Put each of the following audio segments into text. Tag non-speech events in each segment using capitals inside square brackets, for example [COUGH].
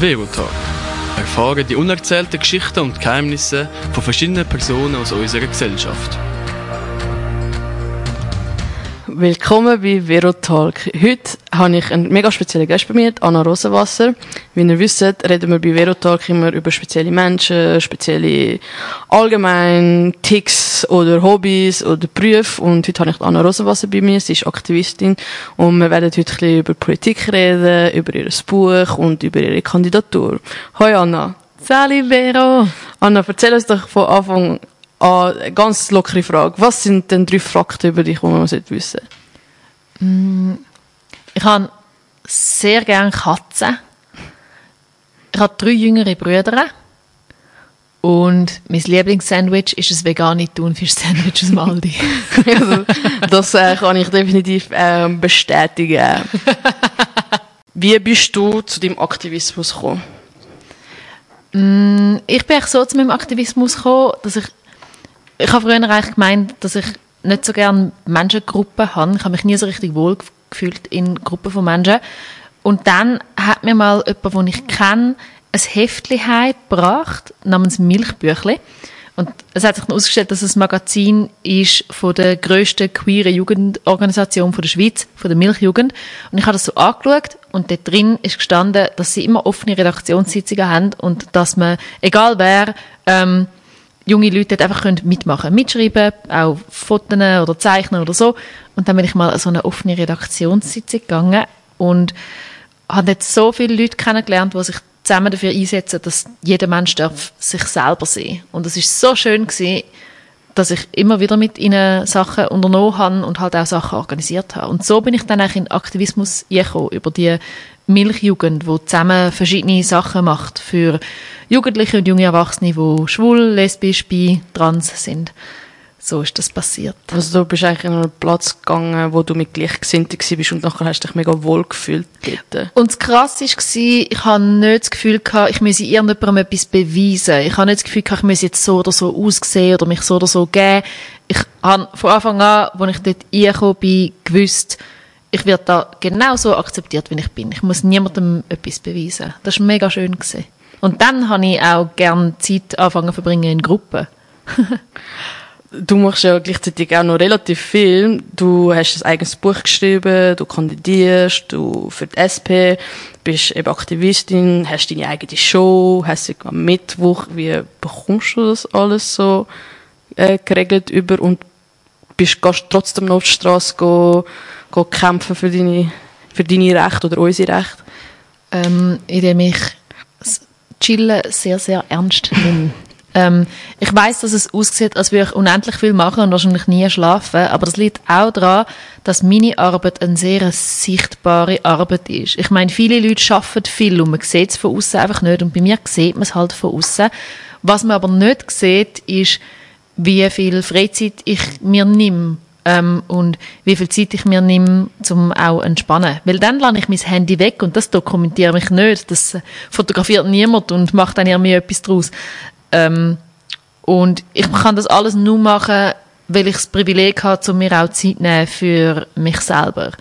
Verotalk. Erfahren die unerzählten Geschichten und Geheimnisse von verschiedenen Personen aus unserer Gesellschaft. Willkommen bei Verotalk. Heute habe ich einen mega speziellen Gast bei mir, Anna Rosenwasser. Wie ihr wisst, reden wir bei Verotalk immer über spezielle Menschen, spezielle allgemein Ticks oder Hobbys oder Berufe. Und heute habe ich Anna Rosenwasser bei mir. Sie ist Aktivistin und wir werden heute ein bisschen über Politik reden, über ihr Buch und über ihre Kandidatur. Hoi Anna. Sali Vero. Anna, erzähl uns doch von Anfang an eine ganz lockere Frage. Was sind denn drei Fakten über dich, die man wissen sollte? Ich habe sehr gerne Katzen. Ich habe drei jüngere Brüder. Und mein Lieblingssandwich ist ein vegane Thunfisch-Sandwich aus Maldi. [LAUGHS] also, das äh, kann ich definitiv ähm, bestätigen. [LAUGHS] Wie bist du zu deinem Aktivismus gekommen? ich bin so zu meinem Aktivismus gekommen, dass ich, ich habe früher eigentlich gemeint, dass ich nicht so gerne Menschengruppen habe. Ich habe mich nie so richtig wohl gefühlt in Gruppen von Menschen. Und dann hat mir mal jemand, den ich kenne, ein Heftchen gebracht namens Milchbüchli. Und es hat sich dann ausgestellt, dass es ein Magazin ist von der grössten queeren Jugendorganisation von der Schweiz, von der Milchjugend. Und ich habe das so angeschaut und dort drin ist gestanden, dass sie immer offene Redaktionssitzungen haben und dass man, egal wer, ähm, junge Leute dort einfach können mitmachen mitschreiben, auch Fotos oder zeichnen oder so. Und dann bin ich mal an so eine offene Redaktionssitzung gegangen und habe dort so viele Leute kennengelernt, die sich zusammen dafür einsetzen, dass jeder Mensch darf sich selber sehen. Und es ist so schön gewesen, dass ich immer wieder mit ihnen Sachen unternommen habe und halt auch Sachen organisiert habe. Und so bin ich dann eigentlich in Aktivismus gekommen, über die Milchjugend, wo zusammen verschiedene Sachen macht für Jugendliche und junge Erwachsene, die schwul, lesbisch, bi, trans sind. So ist das passiert. Also du bist eigentlich in einen Platz gegangen, wo du mit Gleichgesinnten bist und nachher hast du dich mega wohl gefühlt dort. Und das Krasse war, ich hatte nicht das Gefühl, gehabt, ich müsse irgendjemandem etwas beweisen. Ich habe nicht das Gefühl, gehabt, ich müsse jetzt so oder so aussehen oder mich so oder so geben. Ich habe von Anfang an, als ich dort reingekommen bin, gewusst, ich werde da genau so akzeptiert, wie ich bin. Ich muss niemandem etwas beweisen. Das war mega schön. Gewesen. Und dann habe ich auch gerne Zeit anfangen verbringen in Gruppen. [LAUGHS] du machst ja gleichzeitig auch noch relativ viel. Du hast ein eigenes Buch geschrieben, du kandidierst, du für die SP, bist eben Aktivistin, hast deine eigene Show, hast am Mittwoch. Wie bekommst du das alles so äh, geregelt über und bist, gehst trotzdem noch auf die Straße gehen, gehen kämpfen für deine, für deine Rechte oder unsere Rechte? Ähm, indem ich Chillen sehr, sehr ernst nehme. [LAUGHS] Ähm, ich weiß, dass es aussieht, als würde ich unendlich viel machen und wahrscheinlich nie schlafen, aber das liegt auch daran, dass meine Arbeit eine sehr sichtbare Arbeit ist. Ich meine, viele Leute arbeiten viel und man sieht es von außen einfach nicht und bei mir sieht man es halt von außen. Was man aber nicht sieht, ist, wie viel Freizeit ich mir nehme ähm, und wie viel Zeit ich mir nehme, um auch entspannen. Weil dann lade ich mein Handy weg und das dokumentiere ich nicht. Das fotografiert niemand und macht dann irgendwie etwas draus. Ähm, und ich kann das alles nur machen, weil ich das Privileg habe, um mir auch Zeit nehmen für mich selber.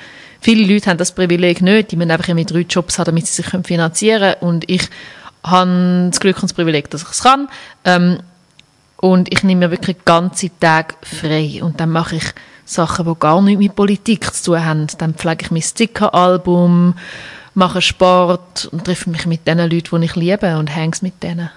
Viele Leute haben das Privileg nicht, die müssen einfach mit drei Jobs haben, damit sie sich finanzieren können. Und ich habe das Glück und das Privileg, dass ich es kann. Ähm, und ich nehme mir wirklich ganze Tage frei. Und dann mache ich Sachen, die gar nichts mit Politik zu tun haben. Dann pflege ich mein Sticker-Album, mache Sport und treffe mich mit den Leuten, die ich liebe und hänge mit denen.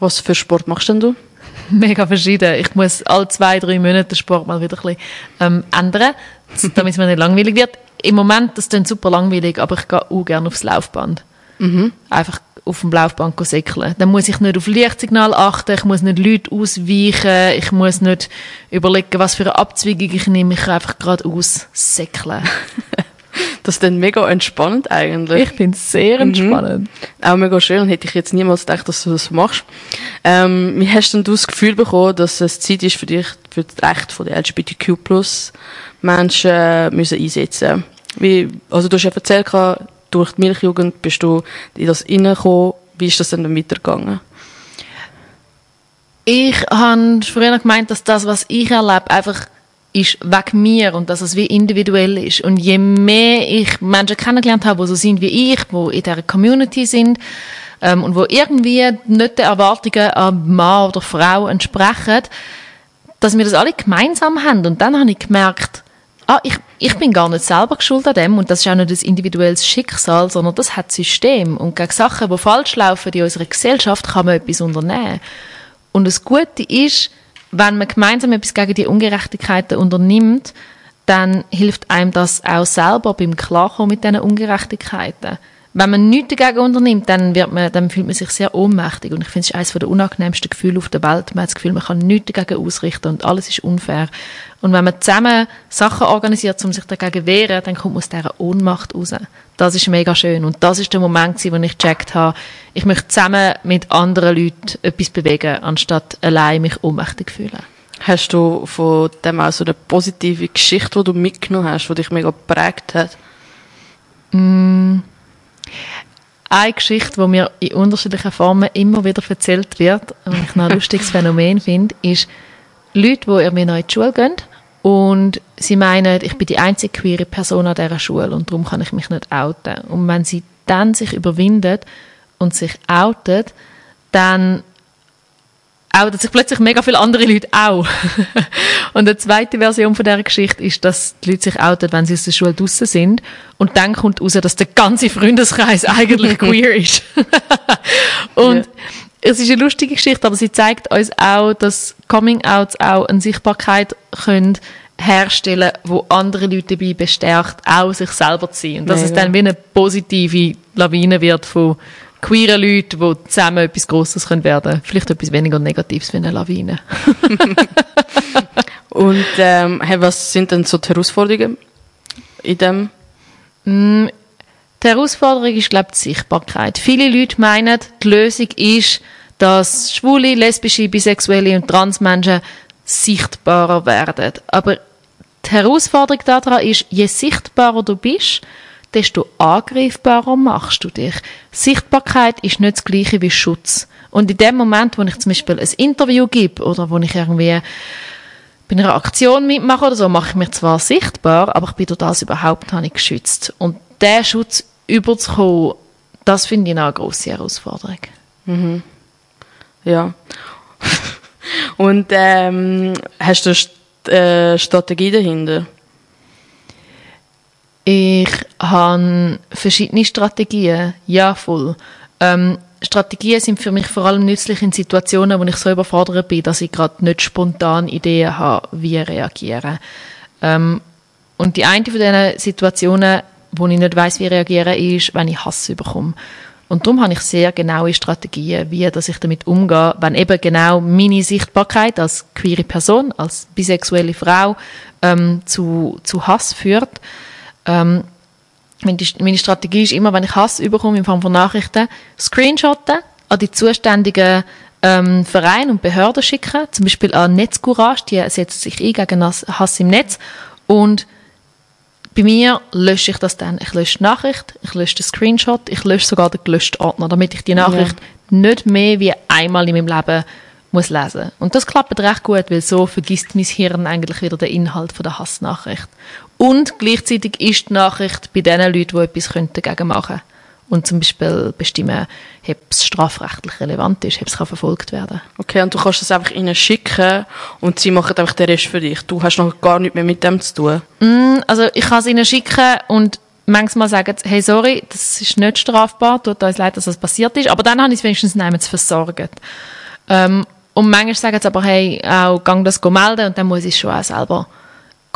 Was für Sport machst denn du? [LAUGHS] Mega verschieden. Ich muss alle zwei, drei Monate den Sport mal wieder ein bisschen ähm, ändern, [LAUGHS] damit es mir nicht langweilig wird. Im Moment, das klingt super langweilig, aber ich gehe auch gerne aufs Laufband. Mhm. Einfach auf dem Laufband säckeln. Dann muss ich nicht auf Lichtsignal achten, ich muss nicht Leute ausweichen, ich muss nicht überlegen, was für eine Abzweigung ich nehme, ich kann einfach gerade aussäckeln. [LAUGHS] Das ist dann mega entspannend eigentlich. Ich finde es sehr mhm. entspannend. Mhm. Auch mega schön. Hätte ich jetzt niemals gedacht, dass du das machst. Ähm, wie hast denn du das Gefühl bekommen, dass es Zeit ist für dich, für das Recht der LGBTQ Menschen äh, müssen einsetzen Wie, also du hast ja erzählt, durch die Milchjugend bist du in das reingekommen. Wie ist das denn dann weitergegangen? Ich habe früher gemeint, dass das, was ich erlebe, einfach ist wegen mir und dass es wie individuell ist. Und je mehr ich Menschen kennengelernt habe, die so sind wie ich, die in dieser Community sind, ähm, und wo irgendwie nicht den Erwartungen an Mann oder Frau entsprechen, dass wir das alle gemeinsam haben. Und dann habe ich gemerkt, ah, ich, ich bin gar nicht selber geschuld an dem und das ist auch nicht das individuelles Schicksal, sondern das hat System. Und gegen Sachen, die falsch laufen in unserer Gesellschaft, kann man etwas unternehmen. Und das Gute ist, wenn man gemeinsam etwas gegen die Ungerechtigkeiten unternimmt, dann hilft einem das auch selber beim Klarkommen mit diesen Ungerechtigkeiten wenn man nichts dagegen unternimmt, dann, wird man, dann fühlt man sich sehr ohnmächtig. Und ich finde, es ist eines der unangenehmsten Gefühle auf der Welt. Man hat das Gefühl, man kann nichts dagegen ausrichten und alles ist unfair. Und wenn man zusammen Sachen organisiert, um sich dagegen zu wehren, dann kommt man aus dieser Ohnmacht raus. Das ist mega schön. Und das ist der Moment, wo ich gecheckt habe, ich möchte zusammen mit anderen Leuten etwas bewegen, anstatt allein mich ohnmächtig fühlen. Hast du von dem auch so eine positive Geschichte, die du mitgenommen hast, die dich mega geprägt hat? Mm eine Geschichte, die mir in unterschiedlichen Formen immer wieder erzählt wird, und ich noch ein lustiges [LAUGHS] Phänomen finde, ist Leute, die irgendwie neu in die Schule gehen und sie meinen, ich bin die einzige queere Person an dieser Schule und darum kann ich mich nicht outen. Und wenn sie dann sich überwindet und sich outet, dann outen sich plötzlich mega viele andere Leute auch. [LAUGHS] und eine zweite Version von dieser Geschichte ist, dass die Leute sich outen, wenn sie aus der Schule draußen sind. Und dann kommt raus, dass der ganze Freundeskreis [LAUGHS] eigentlich queer ist. [LAUGHS] und ja. Es ist eine lustige Geschichte, aber sie zeigt uns auch, dass Coming-Outs auch eine Sichtbarkeit können herstellen, wo andere Leute dabei bestärkt, auch sich selber zu sein. Und dass Mega. es dann wie eine positive Lawine wird von queere Leute, die zusammen etwas Grosses werden können. Vielleicht etwas weniger Negatives wie eine Lawine. [LAUGHS] Und ähm, hey, was sind denn so die Herausforderungen in dem? Mm, die Herausforderung ist, glaube ich, die Sichtbarkeit. Viele Leute meinen, die Lösung ist, dass schwule, lesbische, bisexuelle und Transmenschen sichtbarer werden. Aber die Herausforderung daran ist, je sichtbarer du bist, desto angreifbarer machst du dich. Sichtbarkeit ist nicht das gleiche wie Schutz. Und in dem Moment, wo ich zum Beispiel ein Interview gebe oder wo ich irgendwie bei einer Aktion mitmache oder so, mache ich mich zwar sichtbar, aber ich bin durch das überhaupt nicht geschützt. Und diesen Schutz überzukommen, das finde ich eine grosse Herausforderung. Mhm. Ja. [LAUGHS] Und ähm, hast du eine äh, Strategie dahinter? Ich habe verschiedene Strategien, ja voll. Ähm, Strategien sind für mich vor allem nützlich in Situationen, wo ich so überfordert bin, dass ich gerade nicht spontan Ideen habe, wie reagieren. Ähm, und die eine von diesen Situationen, wo ich nicht weiß, wie reagieren, ist, wenn ich Hass bekomme. Und darum habe ich sehr genaue Strategien, wie dass ich damit umgehe, wenn eben genau meine Sichtbarkeit als queere Person, als bisexuelle Frau ähm, zu, zu Hass führt. Ähm, meine Strategie ist immer, wenn ich Hass überkomme in Form von Nachrichten, Screenshotten an die zuständigen ähm, Vereine und Behörden schicken, zum Beispiel an Netzcourage, die setzt sich ein gegen Hass im Netz und bei mir lösche ich das dann. Ich lösche die Nachricht, ich lösche den Screenshot, ich lösche sogar den gelöschten Ordner, damit ich die Nachricht ja. nicht mehr wie einmal in meinem Leben muss lesen. Und das klappt recht gut, weil so vergisst mein Hirn eigentlich wieder den Inhalt von der Hassnachricht. Und gleichzeitig ist die Nachricht bei den Leuten, die etwas dagegen machen können. Und zum Beispiel bestimmen, ob es strafrechtlich relevant ist, ob es verfolgt werden kann. Okay, und du kannst das einfach ihnen schicken und sie machen einfach den Rest für dich. Du hast noch gar nichts mehr mit dem zu tun. Mm, also ich kann es ihnen schicken und manchmal sagen sie, hey, sorry, das ist nicht strafbar, tut uns leid, dass das passiert ist, aber dann habe ich es wenigstens niemand versorgt. Ähm, und manchmal sagen sie aber, hey, auch gang das melden und dann muss ich es schon auch selber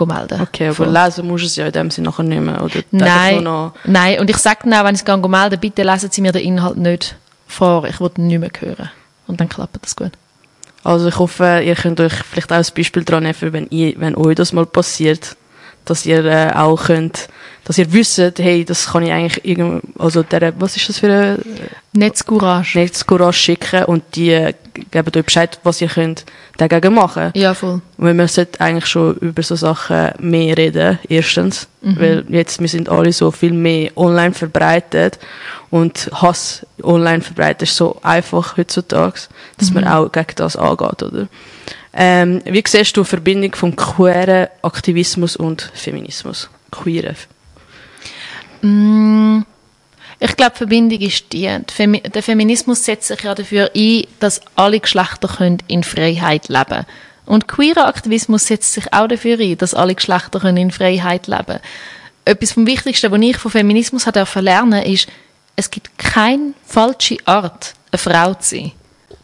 melden. Okay, aber Voll. lesen musst du es ja in dem Sinne nachher nicht mehr, oder? Nein, nein. Und ich sage dann auch, wenn ich es melden bitte lesen Sie mir den Inhalt nicht vor, ich will ihn nicht mehr hören. Und dann klappt das gut. Also ich hoffe, ihr könnt euch vielleicht auch ein Beispiel daran nehmen, wenn, ihr, wenn euch das mal passiert, dass ihr äh, auch könnt, dass ihr wisst, hey, das kann ich eigentlich irgend, also der, was ist das für eine Netzcourage. Netzcourage schicken und die geben euch Bescheid, was ihr könnt dagegen machen. Ja, voll. Und wir sollten eigentlich schon über so Sachen mehr reden, erstens, mhm. weil jetzt, wir sind alle so viel mehr online verbreitet und Hass online verbreitet ist so einfach heutzutage, dass mhm. man auch gegen das angeht, oder? Ähm, wie siehst du die Verbindung von queeren Aktivismus und Feminismus? Queeren. Mm, ich glaube, Verbindung ist die. Der Feminismus setzt sich ja dafür ein, dass alle Geschlechter können in Freiheit leben können. Und queerer Aktivismus setzt sich auch dafür ein, dass alle Geschlechter können in Freiheit leben können. Etwas vom Wichtigsten, was ich von Feminismus lernen ist, es gibt keine falsche Art, eine Frau zu sein.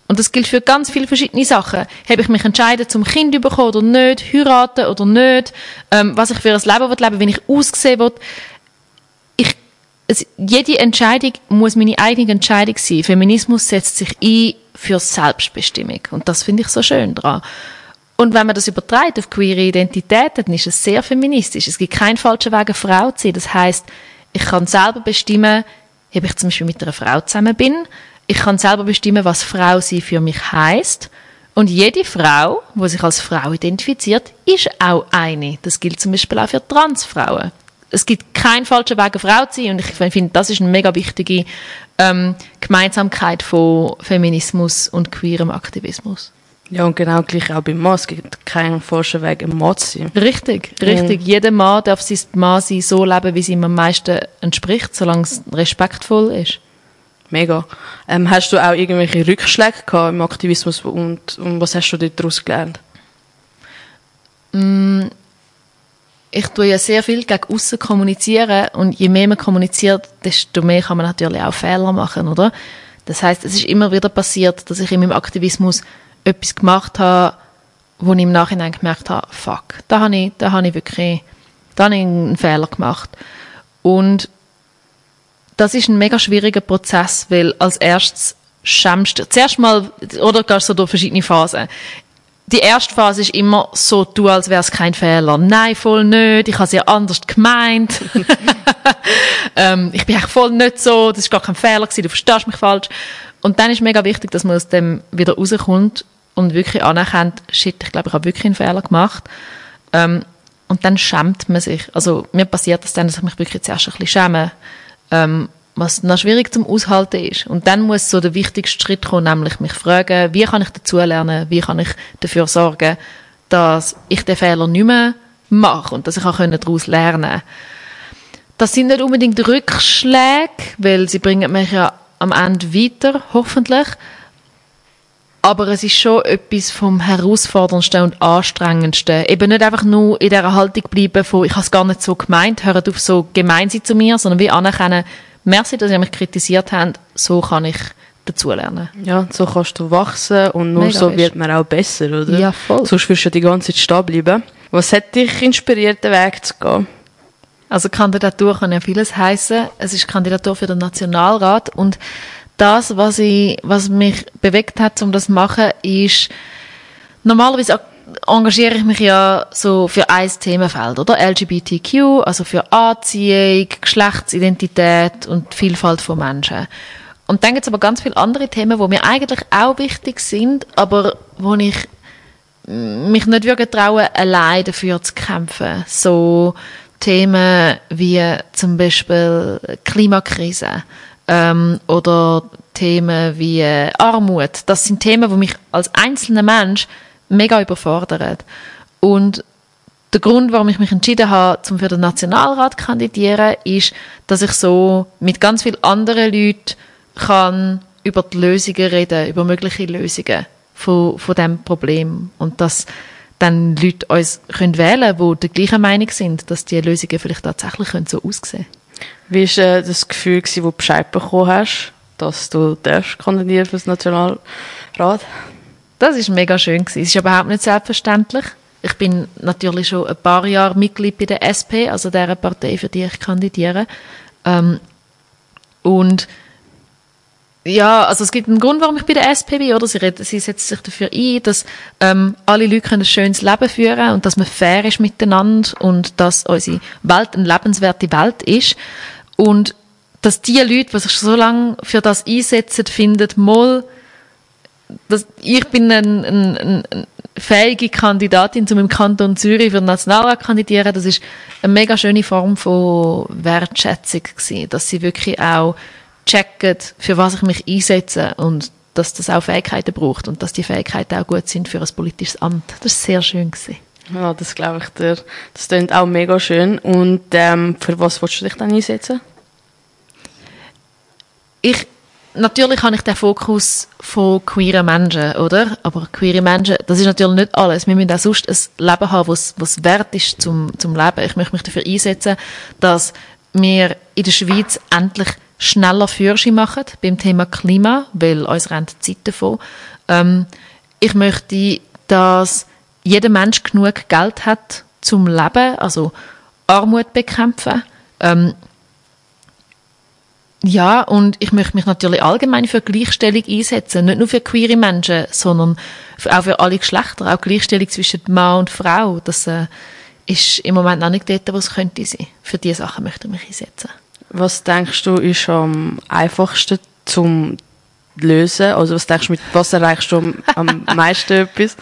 Und das gilt für ganz viele verschiedene Sachen. Habe ich mich entschieden, zum Kind zu bekommen oder nicht, heiraten oder nicht, ähm, was ich für ein Leben will wie ich aussehen will. Es, jede Entscheidung muss meine eigene Entscheidung sein. Feminismus setzt sich ein für Selbstbestimmung. Und das finde ich so schön daran. Und wenn man das übertreibt auf queere Identitäten, dann ist es sehr feministisch. Es gibt keinen falschen Weg, eine Frau zu sein. Das heißt, ich kann selber bestimmen, ob ich zum Beispiel mit einer Frau zusammen bin, ich kann selber bestimmen, was Frau sie für mich heißt. Und jede Frau, die sich als Frau identifiziert, ist auch eine. Das gilt zum Beispiel auch für Transfrauen. Es gibt keinen falschen Weg, eine Frau zu sein. Und ich finde, das ist eine mega wichtige ähm, Gemeinsamkeit von Feminismus und queerem Aktivismus. Ja, und genau gleich auch beim Mann. Es gibt keinen falschen Weg, ein Mann zu sein. Richtig, richtig. Mhm. Jeder Mann darf sein Mann sein, so leben, wie es ihm am meisten entspricht, solange es respektvoll ist. Mega. Ähm, hast du auch irgendwelche Rückschläge gehabt im Aktivismus und, und was hast du daraus gelernt? Mm, ich tue ja sehr viel gegen außen kommunizieren und je mehr man kommuniziert, desto mehr kann man natürlich auch Fehler machen, oder? Das heißt, es ist immer wieder passiert, dass ich in meinem Aktivismus etwas gemacht habe, wo ich im Nachhinein gemerkt habe, fuck, da habe ich, da habe ich wirklich, da habe ich einen Fehler gemacht. Und das ist ein mega schwieriger Prozess, weil als erstes schämst du, zuerst mal, oder gehst du durch verschiedene Phasen. Die erste Phase ist immer so, du, als wäre es kein Fehler. Nein, voll nicht, ich habe es ja anders gemeint. [LAUGHS] ähm, ich bin eigentlich voll nicht so, das ist gar kein Fehler gewesen, du verstehst mich falsch. Und dann ist mega wichtig, dass man aus dem wieder rauskommt und wirklich anerkennt, shit, ich glaube, ich habe wirklich einen Fehler gemacht. Ähm, und dann schämt man sich. Also mir passiert das dann, dass ich mich wirklich zuerst ein bisschen schäme ähm, was noch schwierig zum Aushalten ist. Und dann muss so der wichtigste Schritt kommen, nämlich mich fragen, wie kann ich dazulernen, wie kann ich dafür sorgen, dass ich den Fehler nicht mehr mache und dass ich auch daraus lernen kann. Das sind nicht unbedingt Rückschläge, weil sie bringen mich ja am Ende weiter, hoffentlich. Aber es ist schon etwas vom herausforderndsten und anstrengendsten. Eben nicht einfach nur in dieser Haltung bleiben von, ich habe es gar nicht so gemeint, hört auf so gemein sein zu mir, sondern wie anerkennen, merci, dass ihr mich kritisiert habt, so kann ich dazulernen. Ja, so kannst du wachsen und nur Mega so wird man auch besser, oder? Ja, voll. Sonst wirst du die ganze Zeit stehen bleiben. Was hat dich inspiriert, den Weg zu gehen? Also Kandidatur kann ja vieles heißen. Es ist Kandidatur für den Nationalrat und das, was, ich, was mich bewegt hat, um das zu machen, ist, normalerweise engagiere ich mich ja so für ein Themenfeld, oder? LGBTQ, also für Anziehung, Geschlechtsidentität und Vielfalt von Menschen. Und dann gibt es aber ganz viele andere Themen, wo mir eigentlich auch wichtig sind, aber wo ich mich nicht wirklich traue, allein dafür zu kämpfen. So Themen wie zum Beispiel Klimakrise ähm, oder Themen wie äh, Armut. Das sind Themen, die mich als einzelner Mensch mega überfordert. Und der Grund, warum ich mich entschieden habe, zum für den Nationalrat zu kandidieren, ist, dass ich so mit ganz vielen anderen Leuten kann über die Lösungen reden, über mögliche Lösungen von, von diesem Problem. Und dass dann Leute uns können wählen können, die der gleichen Meinung sind, dass die Lösungen vielleicht tatsächlich können so aussehen Wie war äh, das Gefühl, wo du Bescheid bekommen hast, dass du kandidieren für das Nationalrat? Das ist mega schön gewesen. Es ist überhaupt nicht selbstverständlich. Ich bin natürlich schon ein paar Jahre Mitglied bei der SP, also der Partei, für die ich kandidiere. Ähm, und ja, also es gibt einen Grund, warum ich bei der SP bin, oder? Sie, sie setzt sich dafür ein, dass ähm, alle Leute ein schönes Leben führen und dass man fair ist miteinander und dass unsere Welt eine lebenswerte Welt ist. Und dass die Leute, die sich so lange für das einsetzen, finden, mal, dass ich bin eine ein, ein, ein fähige Kandidatin, um im Kanton Zürich für den Nationalrat zu kandidieren. Das ist eine mega schöne Form von Wertschätzung gewesen, dass sie wirklich auch checken, für was ich mich einsetze und dass das auch Fähigkeiten braucht und dass die Fähigkeiten auch gut sind für ein politisches Amt. Das ist sehr schön gewesen. Ja, das glaube ich dir. Das klingt auch mega schön. Und ähm, für was willst du dich dann einsetzen? ich, natürlich habe ich den Fokus von queeren Menschen, oder? Aber queere Menschen, das ist natürlich nicht alles. Wir müssen auch sonst ein Leben haben, was, wert ist zum, zum Leben. Ich möchte mich dafür einsetzen, dass wir in der Schweiz endlich schneller Führerschein machen beim Thema Klima, weil uns rennt die Zeit davon. Ähm, ich möchte, dass jeder Mensch genug Geld hat zum Leben, also Armut bekämpfen. Ähm, ja, und ich möchte mich natürlich allgemein für Gleichstellung einsetzen. Nicht nur für queere Menschen, sondern auch für alle Geschlechter. Auch Gleichstellung zwischen Mann und Frau. Das äh, ist im Moment noch nicht dort, wo es könnte sein. Für diese Sachen möchte ich mich einsetzen. Was denkst du, ist am einfachsten zum lösen? Also was denkst du, mit was erreichst du am, [LAUGHS] meisten etwas?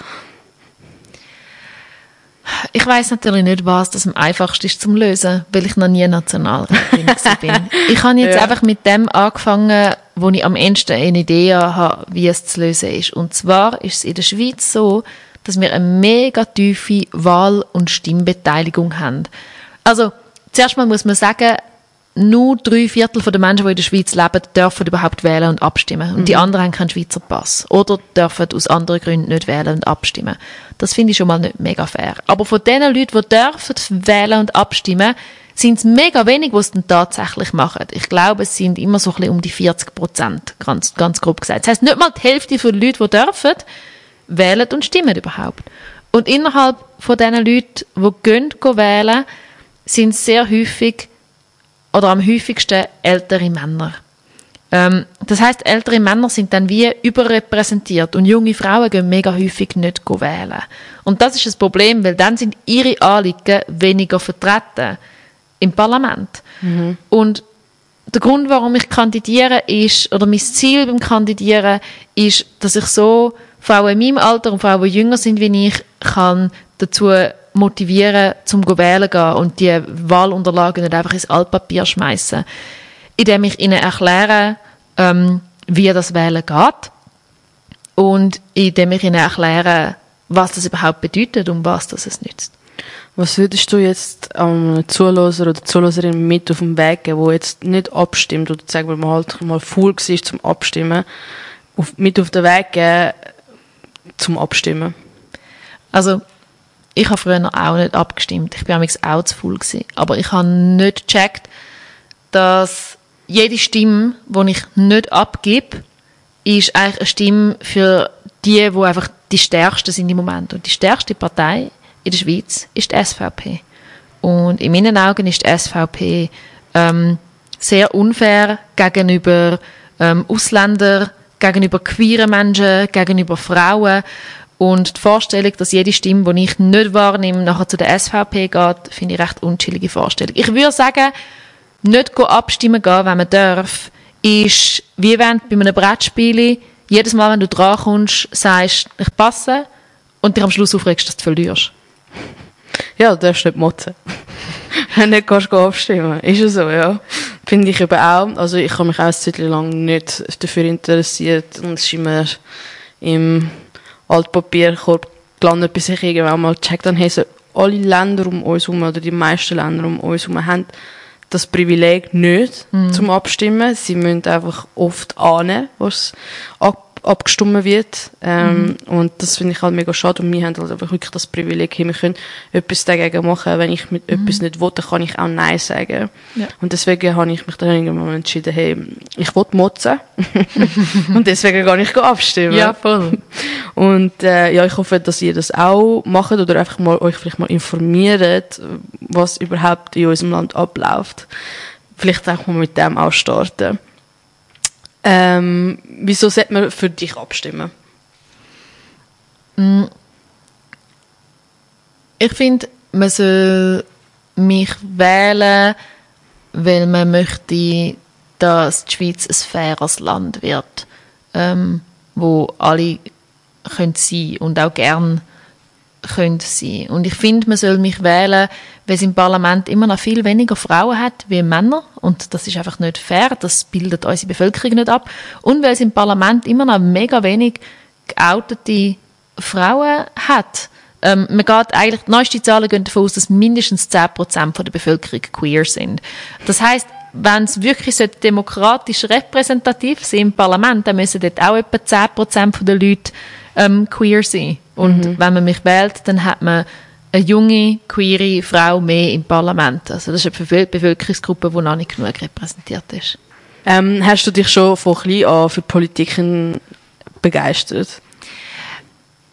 Ich weiß natürlich nicht, was das am einfachsten ist zum Lösen, weil ich noch nie Nationalrätin bin. [LAUGHS] Ich habe jetzt ja. einfach mit dem angefangen, wo ich am ehesten eine Idee habe, wie es zu lösen ist. Und zwar ist es in der Schweiz so, dass wir eine mega tiefe Wahl- und Stimmbeteiligung haben. Also, zuerst mal muss man sagen, nur drei Viertel der Menschen, die in der Schweiz leben, dürfen überhaupt wählen und abstimmen. Und mhm. die anderen haben keinen Schweizer Pass. Oder dürfen aus anderen Gründen nicht wählen und abstimmen. Das finde ich schon mal nicht mega fair. Aber von den Leuten, die dürfen wählen und abstimmen, sind es mega wenig, die es dann tatsächlich machen. Ich glaube, es sind immer so ein bisschen um die 40 Prozent, ganz, ganz grob gesagt. Das heisst, nicht mal die Hälfte der Leute, die dürfen, wählen und stimmen überhaupt. Und innerhalb von diesen Leuten, die gehen, gehen wählen, sind es sehr häufig oder am häufigsten ältere Männer. Ähm, das heißt, ältere Männer sind dann wie überrepräsentiert und junge Frauen gehen mega häufig nicht wählen. Und das ist das Problem, weil dann sind ihre Anliegen weniger vertreten im Parlament. Mhm. Und der Grund, warum ich kandidiere, ist, oder mein Ziel beim Kandidieren ist, dass ich so Frauen in meinem Alter und Frauen, die jünger sind wie ich, kann dazu motivieren, zum wählen gehen und die Wahlunterlagen nicht einfach ins Altpapier schmeißen, indem ich ihnen erkläre, ähm, wie das Wählen geht und indem ich ihnen erkläre, was das überhaupt bedeutet und was das es nützt. Was würdest du jetzt einem Zuhörer oder Zuhörerin mit auf den Weg geben, der jetzt nicht abstimmt oder sagen wir mal halt mal faul war zum Abstimmen, auf, mit auf den Weg geben zum Abstimmen? Also ich habe früher auch nicht abgestimmt. Ich war auch zu faul gewesen. Aber ich habe nicht gecheckt, dass jede Stimme, die ich nicht abgebe, ist eigentlich eine Stimme für die, die einfach die stärksten sind im Moment. Und die stärkste Partei in der Schweiz ist die SVP. Und in meinen Augen ist die SVP ähm, sehr unfair gegenüber ähm, Ausländern, gegenüber queeren Menschen, gegenüber Frauen. Und die Vorstellung, dass jede Stimme, die ich nicht wahrnehme, nachher zu der SVP geht, finde ich recht unchillige Vorstellung. Ich würde sagen, nicht abstimmen gehen, wenn man darf, ist wie wenn bei einem Brettspiel jedes Mal, wenn du drankommst, sagst, ich passe und dich am Schluss aufregst, dass du verlierst. Ja, du darfst nicht motzen. [LAUGHS] wenn du nicht kannst abstimmen Ist ja so, ja. Finde ich eben auch. Also ich habe mich auch eine Zeit lang nicht dafür interessiert und es ist immer im Altpapierkorb gelandet, bis ich irgendwann mal gecheckt habe, hey, so alle Länder um uns herum oder die meisten Länder um uns herum haben das Privileg nicht mhm. zum Abstimmen. Sie müssen einfach oft ahnen, was ab abgestimmt wird. Ähm, mhm. Und das finde ich halt mega schade. Und wir haben halt einfach wirklich das Privileg, wir können etwas dagegen machen. Wenn ich mit mhm. etwas nicht will, kann ich auch Nein sagen. Ja. Und deswegen habe ich mich dann irgendwann entschieden, hey, ich will motzen. [LAUGHS] und deswegen kann ich abstimmen. Ja, voll. Und äh, ja, ich hoffe, dass ihr das auch macht oder einfach mal euch vielleicht mal informiert, was überhaupt in unserem Land abläuft. Vielleicht auch mal mit dem auch starten. Ähm, wieso sollte man für dich abstimmen? Mm. Ich finde, man soll mich wählen, weil man möchte, dass die Schweiz ein faires Land wird, ähm, wo alle können sein und auch gern können sein. Und ich finde, man soll mich wählen, weil es im Parlament immer noch viel weniger Frauen hat wie Männer. Und das ist einfach nicht fair. Das bildet unsere Bevölkerung nicht ab. Und weil es im Parlament immer noch mega wenig geoutete Frauen hat. Ähm, man geht eigentlich, die neuesten Zahlen gehen davon aus, dass mindestens 10% von der Bevölkerung queer sind. Das heißt, wenn es wirklich so demokratisch repräsentativ sein im Parlament, dann müssen dort auch etwa 10% der Leute ähm, queer sein. Und Mhm. wenn man mich wählt, dann hat man eine junge, queere Frau mehr im Parlament. Also das ist eine Bevöl- Bevölkerungsgruppe, die noch nicht genug repräsentiert ist. Ähm, hast du dich schon von klein an für Politik begeistert?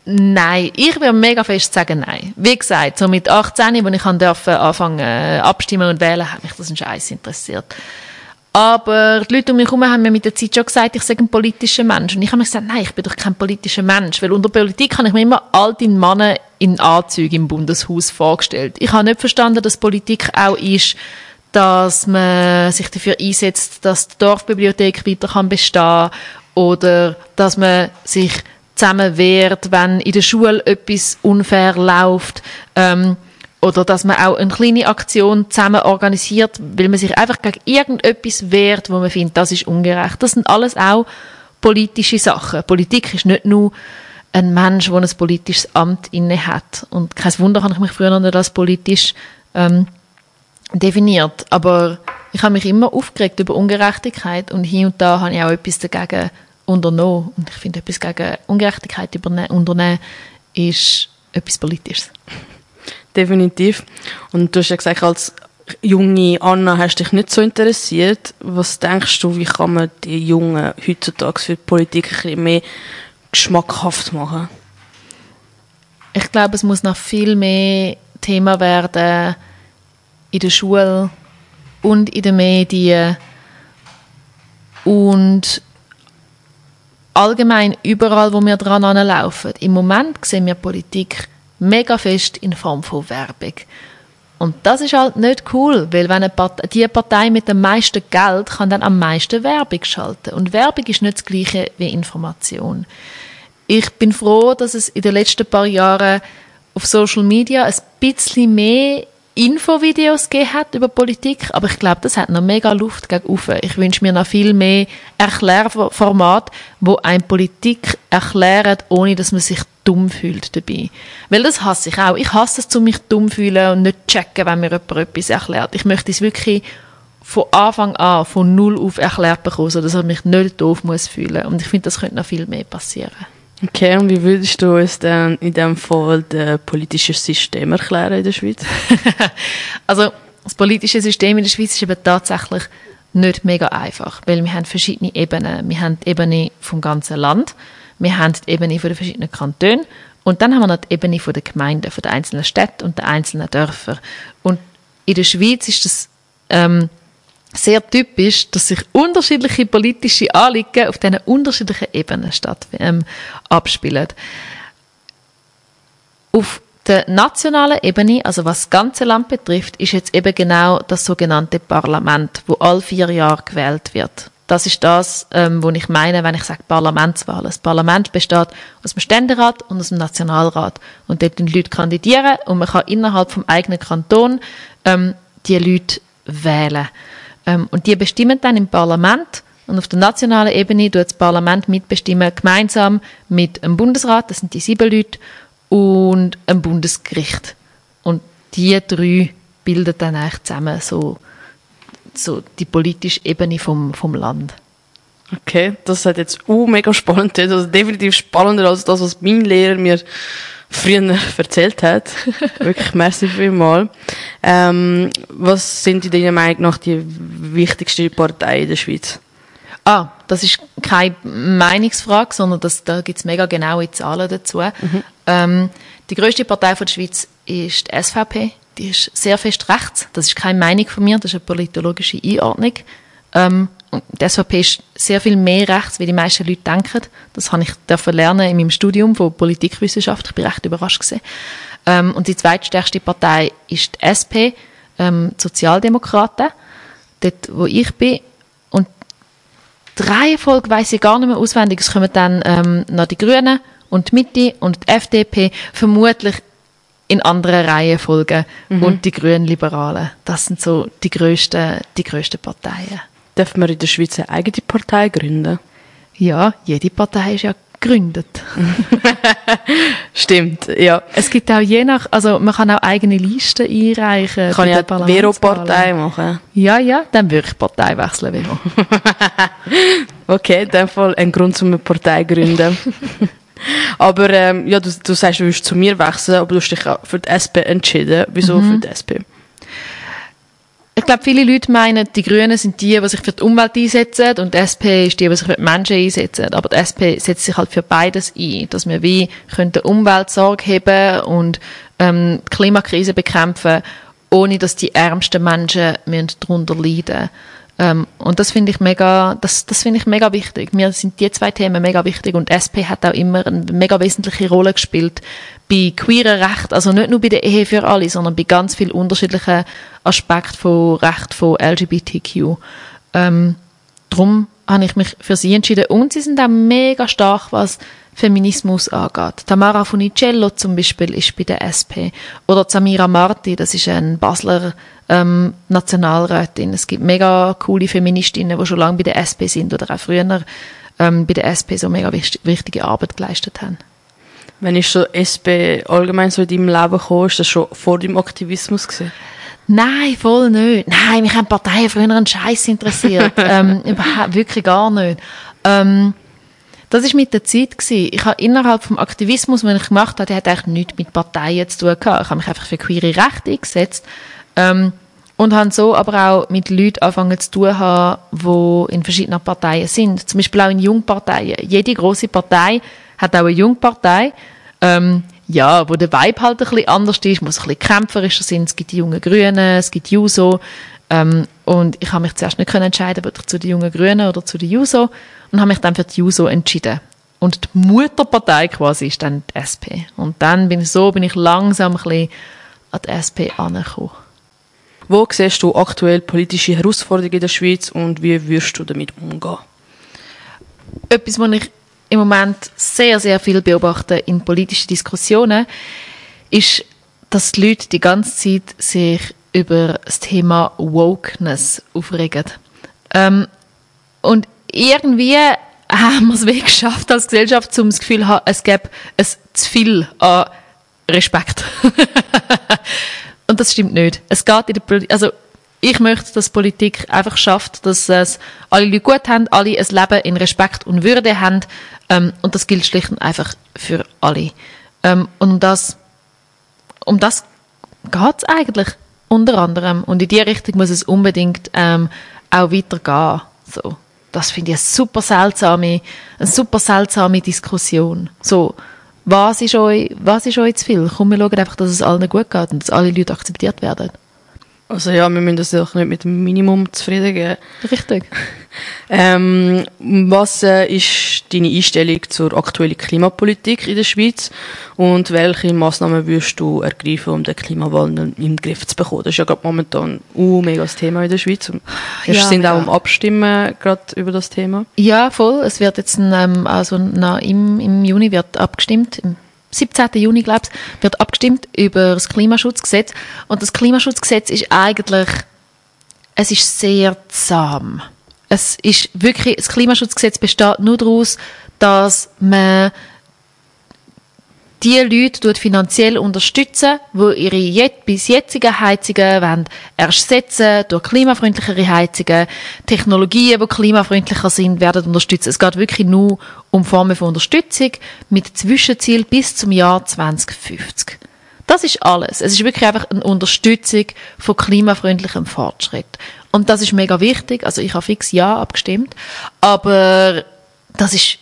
Nein, ich würde mega fest sagen nein. Wie gesagt, so mit 18, als ich an durfte anfangen äh, abstimmen und wählen, hat mich das ein Scheiß interessiert. Aber die Leute um mich herum haben mir mit der Zeit schon gesagt, ich sei ein politischer Mensch. Und ich habe mir gesagt, nein, ich bin doch kein politischer Mensch. Weil unter Politik habe ich mir immer alte Männer in Anzügen im Bundeshaus vorgestellt. Ich habe nicht verstanden, dass Politik auch ist, dass man sich dafür einsetzt, dass die Dorfbibliothek weiter kann bestehen oder dass man sich zusammen wehrt, wenn in der Schule etwas unfair läuft. Ähm, oder dass man auch eine kleine Aktion zusammen organisiert, weil man sich einfach gegen irgendetwas wehrt, wo man findet, das ist ungerecht. Das sind alles auch politische Sachen. Politik ist nicht nur ein Mensch, der ein politisches Amt inne hat. Und kein Wunder, habe ich mich früher noch nicht als politisch ähm, definiert. Aber ich habe mich immer aufgeregt über Ungerechtigkeit und hier und da habe ich auch etwas dagegen unternommen. Und ich finde, etwas gegen Ungerechtigkeit unternehmen ist etwas Politisches. Definitiv. Und du hast ja gesagt, als junge Anna hast dich nicht so interessiert. Was denkst du, wie kann man die Jungen heutzutage für die Politik ein bisschen mehr geschmackhaft machen? Ich glaube, es muss noch viel mehr Thema werden in der Schule und in den Medien und allgemein überall, wo wir dran anlaufen. Im Moment sehen wir Politik mega fest in Form von Werbung. Und das ist halt nicht cool, weil wenn eine Partei, die Partei mit dem meisten Geld kann dann am meisten Werbung schalten. Und Werbung ist nicht das gleiche wie Information. Ich bin froh, dass es in den letzten paar Jahren auf Social Media ein bisschen mehr Infovideos gegeben hat über Politik, aber ich glaube, das hat noch mega Luft gegen. Ich wünsche mir noch viel mehr Erklärformat, wo ein Politik erklärt, ohne dass man sich dumm fühlt dabei. Weil das hasse ich auch. Ich hasse es, zu mich dumm fühlen und nicht checken, wenn mir jemand etwas erklärt. Ich möchte es wirklich von Anfang an, von null auf erklärt bekommen, sodass ich mich nicht doof muss. Und ich finde, das könnte noch viel mehr passieren. Okay, und wie würdest du uns dann in dem Fall das politische System erklären in der Schweiz? [LAUGHS] Also das politische System in der Schweiz ist eben tatsächlich nicht mega einfach, weil wir haben verschiedene Ebenen. Wir haben die Ebene vom ganzen Land, wir haben die Ebene von den verschiedenen Kantonen und dann haben wir noch die Ebene von den Gemeinden, von den einzelnen Städten und den einzelnen Dörfern. Und in der Schweiz ist das ähm, sehr typisch, dass sich unterschiedliche politische Anliegen auf diesen unterschiedlichen Ebenen statt, ähm, abspielen. Auf der nationalen Ebene, also was das ganze Land betrifft, ist jetzt eben genau das sogenannte Parlament, wo all vier Jahre gewählt wird. Das ist das, ähm, was ich meine, wenn ich sage Parlamentswahl. Das Parlament besteht aus dem Ständerat und aus dem Nationalrat. Und dort die Leute kandidieren und man kann innerhalb vom eigenen Kanton ähm, die Leute wählen. Ähm, und die bestimmen dann im Parlament und auf der nationalen Ebene tut das Parlament mitbestimmen, gemeinsam mit dem Bundesrat, das sind die sieben Leute, und einem Bundesgericht. Und die drei bilden dann eigentlich zusammen so, so die politische Ebene vom, vom Land. Okay, das hat jetzt uh, mega spannend. Also definitiv spannender als das, was mein Lehrer mir früher erzählt hat. [LAUGHS] Wirklich, merci vielmals. Ähm, was sind in deiner Meinung nach die wichtigsten Parteien in der Schweiz? Ah, das ist keine Meinungsfrage, sondern das, da gibt es mega genaue Zahlen dazu. Ähm, die größte Partei von der Schweiz ist die SVP. Die ist sehr fest rechts. Das ist keine Meinung von mir, das ist eine politologische Einordnung. Ähm, und die SVP ist sehr viel mehr rechts, wie die meisten Leute denken. Das habe ich dürfen lernen in meinem Studium von Politikwissenschaft. Ich bin recht überrascht gewesen. Ähm, und die zweitstärkste Partei ist die SP, ähm, die Sozialdemokraten, dort, wo ich bin. Und die Reihenfolge weiss ich gar nicht mehr auswendig. Es kommen dann ähm, noch die Grünen und die Mitte und die FDP, vermutlich in anderen Reihenfolgen und die Grünen Liberalen. Das sind so die grössten, die grössten Parteien. Dürfen wir in der Schweiz eine eigene Partei gründen? Ja, jede Partei ist ja gegründet. [LAUGHS] Stimmt, ja. Es gibt auch je nach, also man kann auch eigene Listen einreichen. Kann ich auch Vero-Partei machen? Ja, ja, dann würde ich Partei wechseln, Vero. [LAUGHS] Okay, in dem Fall ein Grund, um eine Partei zu gründen. [LAUGHS] aber ähm, ja, du, du sagst, du willst zu mir wechseln, aber du hast dich auch für die SP entschieden. Wieso für die SP? Ich glaube, viele Leute meinen, die Grünen sind die, die sich für die Umwelt einsetzen und die SP ist die, die sich für die Menschen einsetzen. Aber die SP setzt sich halt für beides ein, dass wir wie können die Umweltsorge heben und ähm, die Klimakrise bekämpfen, ohne dass die ärmsten Menschen müssen darunter leiden ähm, Und das finde ich mega, das, das finde ich mega wichtig. Mir sind die zwei Themen mega wichtig und SP hat auch immer eine mega wesentliche Rolle gespielt bei queeren Rechten, also nicht nur bei der Ehe für alle, sondern bei ganz vielen unterschiedlichen Aspekten von Recht von LGBTQ. Ähm, darum habe ich mich für sie entschieden. Und sie sind auch mega stark, was Feminismus angeht. Tamara Funicello zum Beispiel ist bei der SP. Oder Samira Marti, das ist ein Basler ähm, Nationalrätin. Es gibt mega coole Feministinnen, die schon lange bei der SP sind oder auch früher ähm, bei der SP so mega wichtig, wichtige Arbeit geleistet haben. Wenn ich so SP allgemein so in deinem Leben gekommen, ist das schon vor deinem Aktivismus gewesen? Nein, voll nicht. Nein, mich haben Parteien früher einen Scheiß interessiert. [LAUGHS] ähm, überhaupt, wirklich gar nicht. Ähm, das ist mit der Zeit gewesen. Ich habe innerhalb vom Aktivismus, den ich gemacht habe, der hat eigentlich nichts mit Parteien zu tun gehabt. Ich habe mich einfach für queere Rechte eingesetzt. Ähm, und habe so aber auch mit Leuten angefangen zu tun haben, die in verschiedenen Parteien sind. Zum Beispiel auch in Jungparteien. Jede große Partei hat auch eine Jungpartei. Ähm, ja, wo der Vibe halt ein bisschen anders ist, muss ein bisschen kämpferischer sein. Es gibt die jungen Grünen, es gibt Juso. Ähm, und ich habe mich zuerst nicht entscheiden, ob ich zu den jungen Grünen oder zu den Juso. Und habe mich dann für die Juso entschieden. Und die Mutterpartei quasi ist dann die SP. Und dann bin ich so, bin ich langsam ein bisschen an die SP angekommen. Wo siehst du aktuell politische Herausforderungen in der Schweiz und wie würdest du damit umgehen? etwas, was ich im Moment sehr, sehr viel beobachte in politischen Diskussionen, ist, dass die Leute die ganze Zeit sich über das Thema Wokeness aufregen. Ähm, und irgendwie [LAUGHS] haben wir es wirklich geschafft als Gesellschaft, um das Gefühl zu haben, es gäbe ein zu viel an Respekt. [LAUGHS] Und das stimmt nicht. Es geht in der Politik, also ich möchte, dass Politik einfach schafft, dass es alle Leute gut haben, alle ein Leben in Respekt und Würde haben. Ähm, und das gilt schlicht und einfach für alle. Ähm, und um das, um das geht es eigentlich unter anderem. Und in die Richtung muss es unbedingt ähm, auch weitergehen. So. Das finde ich eine super seltsame, eine super seltsame Diskussion. So, was ist euch, was ist euch zu viel? Komm, wir schauen einfach, dass es allen gut geht und dass alle Leute akzeptiert werden. Also ja, wir müssen das auch nicht mit dem Minimum zufrieden geben. Richtig. [LAUGHS] Ähm, was äh, ist deine Einstellung zur aktuellen Klimapolitik in der Schweiz und welche Massnahmen würdest du ergreifen, um den Klimawandel in den Griff zu bekommen? Das ist ja gerade momentan uh, mega Thema in der Schweiz. Und wir Ja, sind auch mega. am Abstimmen gerade über das Thema. Ja, voll. Es wird jetzt ähm, also na, im, im Juni wird abgestimmt. Im 17. Juni, glaube ich, wird abgestimmt über das Klimaschutzgesetz. Und das Klimaschutzgesetz ist eigentlich, es ist sehr zahm. Es ist wirklich, das Klimaschutzgesetz besteht nur daraus, dass man die Leute finanziell unterstützen, die ihre jet bis jetzigen Heizungen wollen ersetzen durch klimafreundlichere Heizungen. Technologien, die klimafreundlicher sind, werden unterstützt. Es geht wirklich nur um Formen von Unterstützung mit Zwischenziel bis zum Jahr 2050. Das ist alles. Es ist wirklich einfach eine Unterstützung von klimafreundlichem Fortschritt. Und das ist mega wichtig. Also ich habe fix Ja abgestimmt. Aber das ist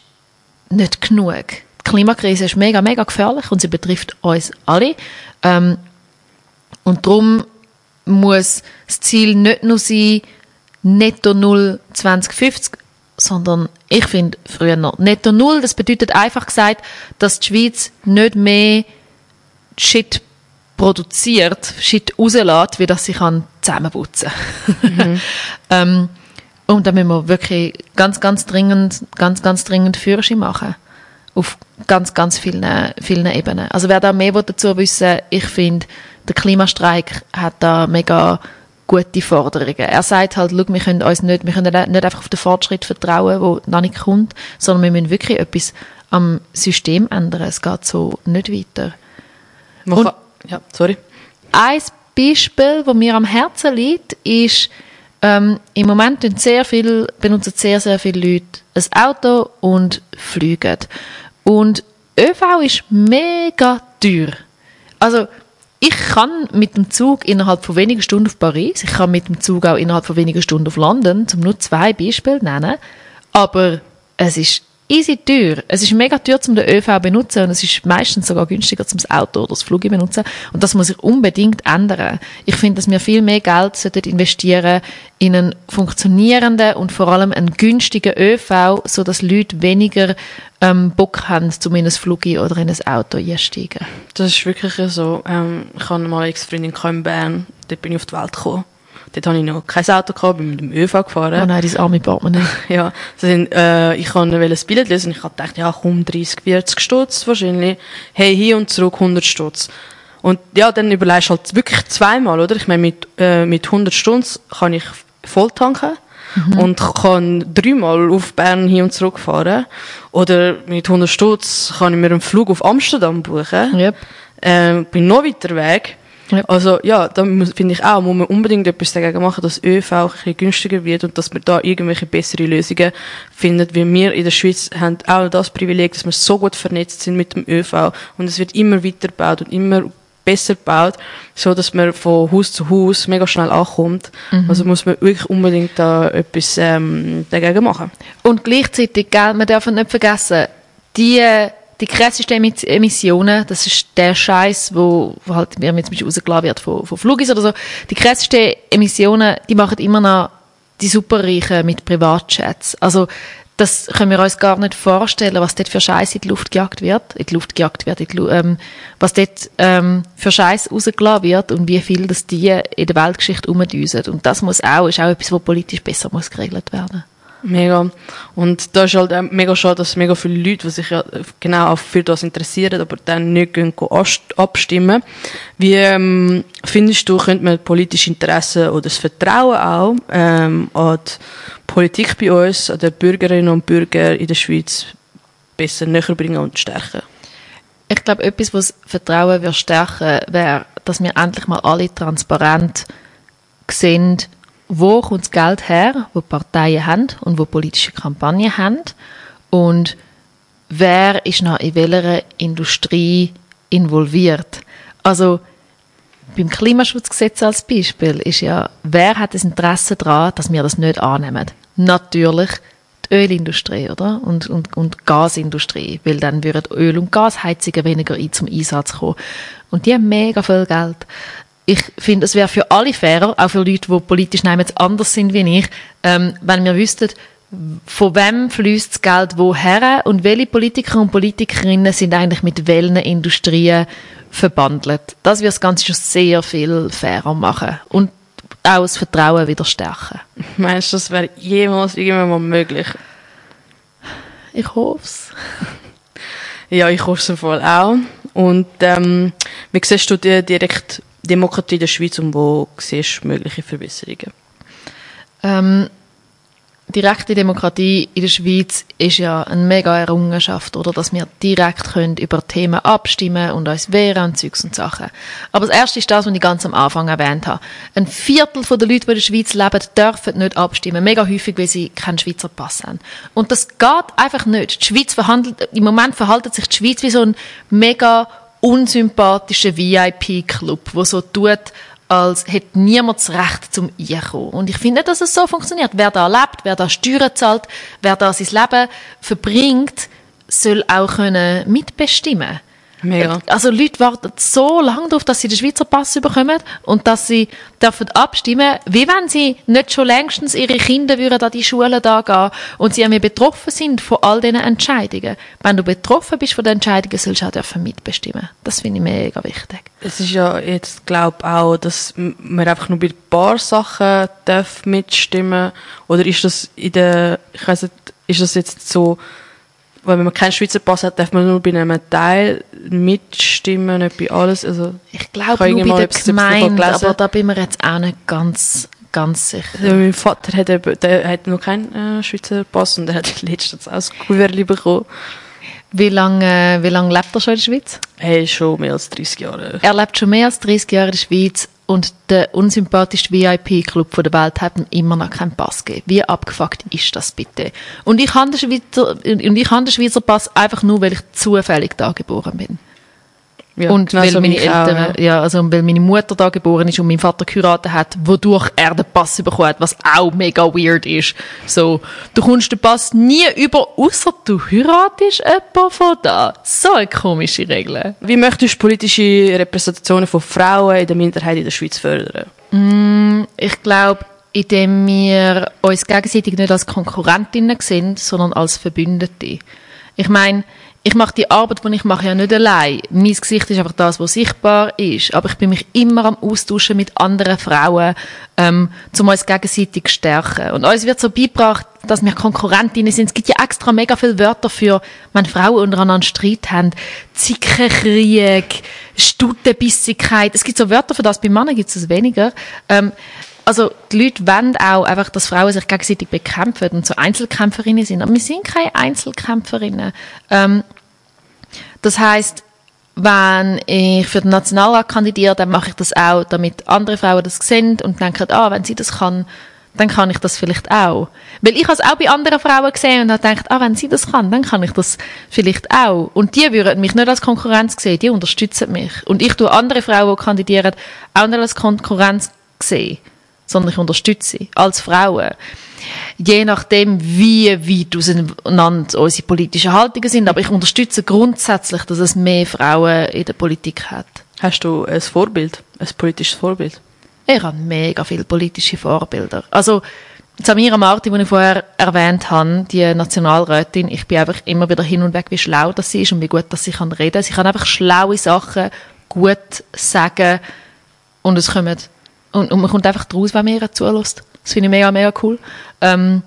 nicht genug. Die Klimakrise ist mega, mega gefährlich und sie betrifft uns alle. Ähm, und darum muss das Ziel nicht nur sein, netto null 2050, sondern ich finde früher noch netto null. Das bedeutet einfach gesagt, dass die Schweiz nicht mehr Shit produziert, Shit rauslässt, wie das sie kann zusammenputzen [LAUGHS] ähm, Und da müssen wir wirklich ganz, ganz dringend, ganz, ganz dringend Führerschein machen. Auf ganz, ganz vielen, vielen Ebenen. Also wer da mehr dazu wissen will, ich finde, der Klimastreik hat da mega gute Forderungen. Er sagt halt, schau, wir können uns nicht, wir können nicht einfach auf den Fortschritt vertrauen, der noch nicht kommt, sondern wir müssen wirklich etwas am System ändern. Es geht so nicht weiter. Man kann, ja, sorry. Ein Beispiel, das mir am Herzen liegt, ist, ähm, im Moment benutzen sehr, viel, benutzen sehr, sehr viele Leute ein Auto und fliegen. Und ÖV ist mega teuer. Also, ich kann mit dem Zug innerhalb von wenigen Stunden auf Paris, ich kann mit dem Zug auch innerhalb von wenigen Stunden auf London, um nur zwei Beispiele nennen, aber es ist easy teuer. Es ist mega teuer, um den ÖV zu benutzen und es ist meistens sogar günstiger, um das Auto oder das Flug zu benutzen. Und das muss sich unbedingt ändern. Ich finde, dass wir viel mehr Geld sollten investieren in einen funktionierenden und vor allem einen günstigen ÖV, so dass Leute weniger ähm, Bock haben, um in Flug oder in ein Auto einsteigen. Das ist wirklich so. Ähm, ich habe mal eine Ex-Freundin in Bern, dort bin ich auf die Welt gekommen. Dort hatte ich noch kein Auto, gehabt, bin mit dem ÖV gefahren. Oh nein, dein arme Portemonnaie. [LAUGHS] ja, sind, äh, ich wollte ein Billett lesen und ich habe gedacht, ja komm, 30, 40 Stutz wahrscheinlich. Hey, hin und zurück 100 Stutz. Und ja, dann überlegst du halt wirklich zweimal, oder? Ich meine, mit, äh, mit 100 Stutz kann ich voll tanken. Mhm. und kann dreimal auf Bern hin und zurück fahren. Oder mit 100 Stutz kann ich mir einen Flug auf Amsterdam buchen. Yep. Ähm, bin noch weiter weg. Ja. Also ja, da finde ich auch, muss man unbedingt etwas dagegen machen, dass ÖV auch ein bisschen günstiger wird und dass man da irgendwelche bessere Lösungen findet. Weil wir in der Schweiz haben auch das Privileg, dass wir so gut vernetzt sind mit dem ÖV und es wird immer weitergebaut und immer besser gebaut, so dass man von Haus zu Haus mega schnell ankommt. Mhm. Also muss man wirklich unbedingt da etwas ähm, dagegen machen. Und gleichzeitig, gell, man darf nicht vergessen, die die krassesten Emissionen, das ist der Scheiß, wo, wo halt mir jetzt rausgelassen wird von, von Flugis oder so. Die krassesten Emissionen, die machen immer noch die Superreichen mit Privatjets. Also, das können wir uns gar nicht vorstellen, was dort für Scheiß in die Luft gejagt wird, in die Luft gejagt wird, die, ähm, was dort ähm, für Scheiß rausgelassen wird und wie viel das die in der Weltgeschichte umdüsen. Und das muss auch, ist auch etwas, was politisch besser muss geregelt werden. Mega. Und da ist halt mega schade, dass mega viele Leute, die sich ja genau auch für das interessieren, aber dann nicht abstimmen. Wie ähm, findest du, könnte man politische Interessen oder das Vertrauen auch ähm, an die Politik bei uns, an die Bürgerinnen und Bürger in der Schweiz besser näher bringen und stärken? Ich glaube, etwas, was Vertrauen stärken, wäre, dass wir endlich mal alle transparent sehen, wo kommt das Geld her, wo Parteien haben und wo politische Kampagnen haben und wer ist noch in welcher Industrie involviert. Also beim Klimaschutzgesetz als Beispiel ist ja, wer hat das Interesse daran, dass wir das nicht annehmen? Natürlich die Ölindustrie, oder? Und, und, und Gasindustrie, weil dann würden Öl- und Gasheizungen weniger zum Einsatz kommen. Und die haben mega viel Geld ich finde, es wäre für alle fairer, auch für Leute, die politisch jetzt anders sind wie ich, ähm, wenn wir wüssten, von wem fließt das Geld woher und welche Politiker und Politikerinnen sind eigentlich mit welchen Industrien verbandelt. Das würde das Ganze schon sehr viel fairer machen und auch das Vertrauen wieder stärken. Meinst du, das wäre jemals irgendwann mal möglich? Ich hoffe es. ja, ich hoffe es voll auch. Und ähm, wie siehst du die direkt Demokratie in der Schweiz und wo siehst du mögliche Verbesserungen? Ähm, direkte Demokratie in der Schweiz ist ja eine mega Errungenschaft, oder, dass wir direkt können über Themen abstimmen und uns wehren und Zeugs und Sachen. Aber das Erste ist das, was ich ganz am Anfang erwähnt habe. Ein Viertel der Leute, die in der Schweiz leben, dürfen nicht abstimmen. Mega häufig, weil sie keinen Schweizer Pass haben. Und das geht einfach nicht. Die Schweiz verhandelt, im Moment verhaltet sich die Schweiz wie so ein mega unsympathischer VIP-Club, wo so tut, als hätte niemand das Recht zum Einkommen. Und ich finde dass es so funktioniert. Wer da lebt, wer da Steuern zahlt, wer da sein Leben verbringt, soll auch können mitbestimmen Mega. Also Leute warten so lange darauf, dass sie den Schweizer Pass bekommen und dass sie dürfen abstimmen, wie wenn sie nicht schon längstens ihre Kinder würden an die Schulen da gehen und sie betroffen sind von all diesen Entscheidungen. Wenn du betroffen bist von den Entscheidungen, sollst du auch dürfen mitbestimmen. Das finde ich mega wichtig. Es ist ja jetzt, glaube auch, dass man einfach nur bei ein paar Sachen darf mitstimmen oder ist das in der, ich weiß nicht, ist das jetzt so weil wenn man keinen Schweizer Pass hat, darf man nur bei einem Teil mitstimmen, nicht bei alles. Also, Ich glaube, nur bei der Gemeinde, aber da bin mir jetzt auch nicht ganz, ganz sicher. Also mein Vater hat, eben, der hat noch keinen äh, Schweizer Pass und er hat [LAUGHS] letztens auch das Kuvert bekommen. Wie lange, äh, wie lange lebt er schon in der Schweiz? Hey, schon mehr als 30 Jahre. Er lebt schon mehr als 30 Jahre in der Schweiz und der unsympathischste VIP-Club der Welt hat ihm immer noch keinen Pass gegeben. Wie abgefuckt ist das bitte? Und ich habe den Schweizer, und ich habe den Schweizer Pass einfach nur, weil ich zufällig da geboren bin. Ja, und genau weil so meine ich auch, Eltern, ja. also weil meine Mutter da geboren ist und mein Vater geheiratet hat, wodurch er den Pass bekommen hat, was auch mega weird ist. So, du kommst den Pass nie über, außer du heiratest jemanden von da. So eine komische Regel. Wie möchtest du politische Repräsentationen von Frauen in der Minderheit in der Schweiz fördern? Ich glaube, indem wir uns gegenseitig nicht als Konkurrentinnen sehen, sondern als Verbündete. Ich meine, ich mache die Arbeit, die ich mache, ja nicht allein. Mein Gesicht ist einfach das, was sichtbar ist. Aber ich bin mich immer am Austauschen mit anderen Frauen, ähm, um uns gegenseitig zu stärken. Und uns wird so beigebracht, dass wir Konkurrentinnen sind. Es gibt ja extra mega viele Wörter für, wenn Frauen untereinander Streit haben. Zickenkrieg, Stutenbissigkeit. Es gibt so Wörter für das. Bei Männern gibt es weniger. Ähm, also die Leute wollen auch einfach, dass Frauen sich gegenseitig bekämpfen und so Einzelkämpferinnen sind. Aber wir sind keine Einzelkämpferinnen. Ähm, das heißt, wenn ich für den Nationalrat kandidiere, dann mache ich das auch, damit andere Frauen das sehen und denken, ah, wenn sie das kann, dann kann ich das vielleicht auch. Weil ich habe es auch bei anderen Frauen gesehen und habe gedacht, ah, wenn sie das kann, dann kann ich das vielleicht auch. Und die würden mich nicht als Konkurrenz sehen, die unterstützen mich. Und ich tue andere Frauen, die kandidieren, auch nicht als Konkurrenz sehen, sondern ich unterstütze sie als Frauen. Je nachdem, wie weit auseinander unsere politischen Haltungen sind. Aber ich unterstütze grundsätzlich, dass es mehr Frauen in der Politik hat. Hast du ein Vorbild, ein politisches Vorbild? Ich habe mega viele politische Vorbilder. Also, Samira Marti, die ich vorher erwähnt habe, die Nationalrätin, ich bin einfach immer wieder hin und weg, wie schlau das sie ist und wie gut dass sie kann reden. Sie kann einfach schlaue Sachen gut sagen und es kommt, und, und man kommt einfach draus, wenn man zulässt. Das finde ich mega, mega cool. Ähm,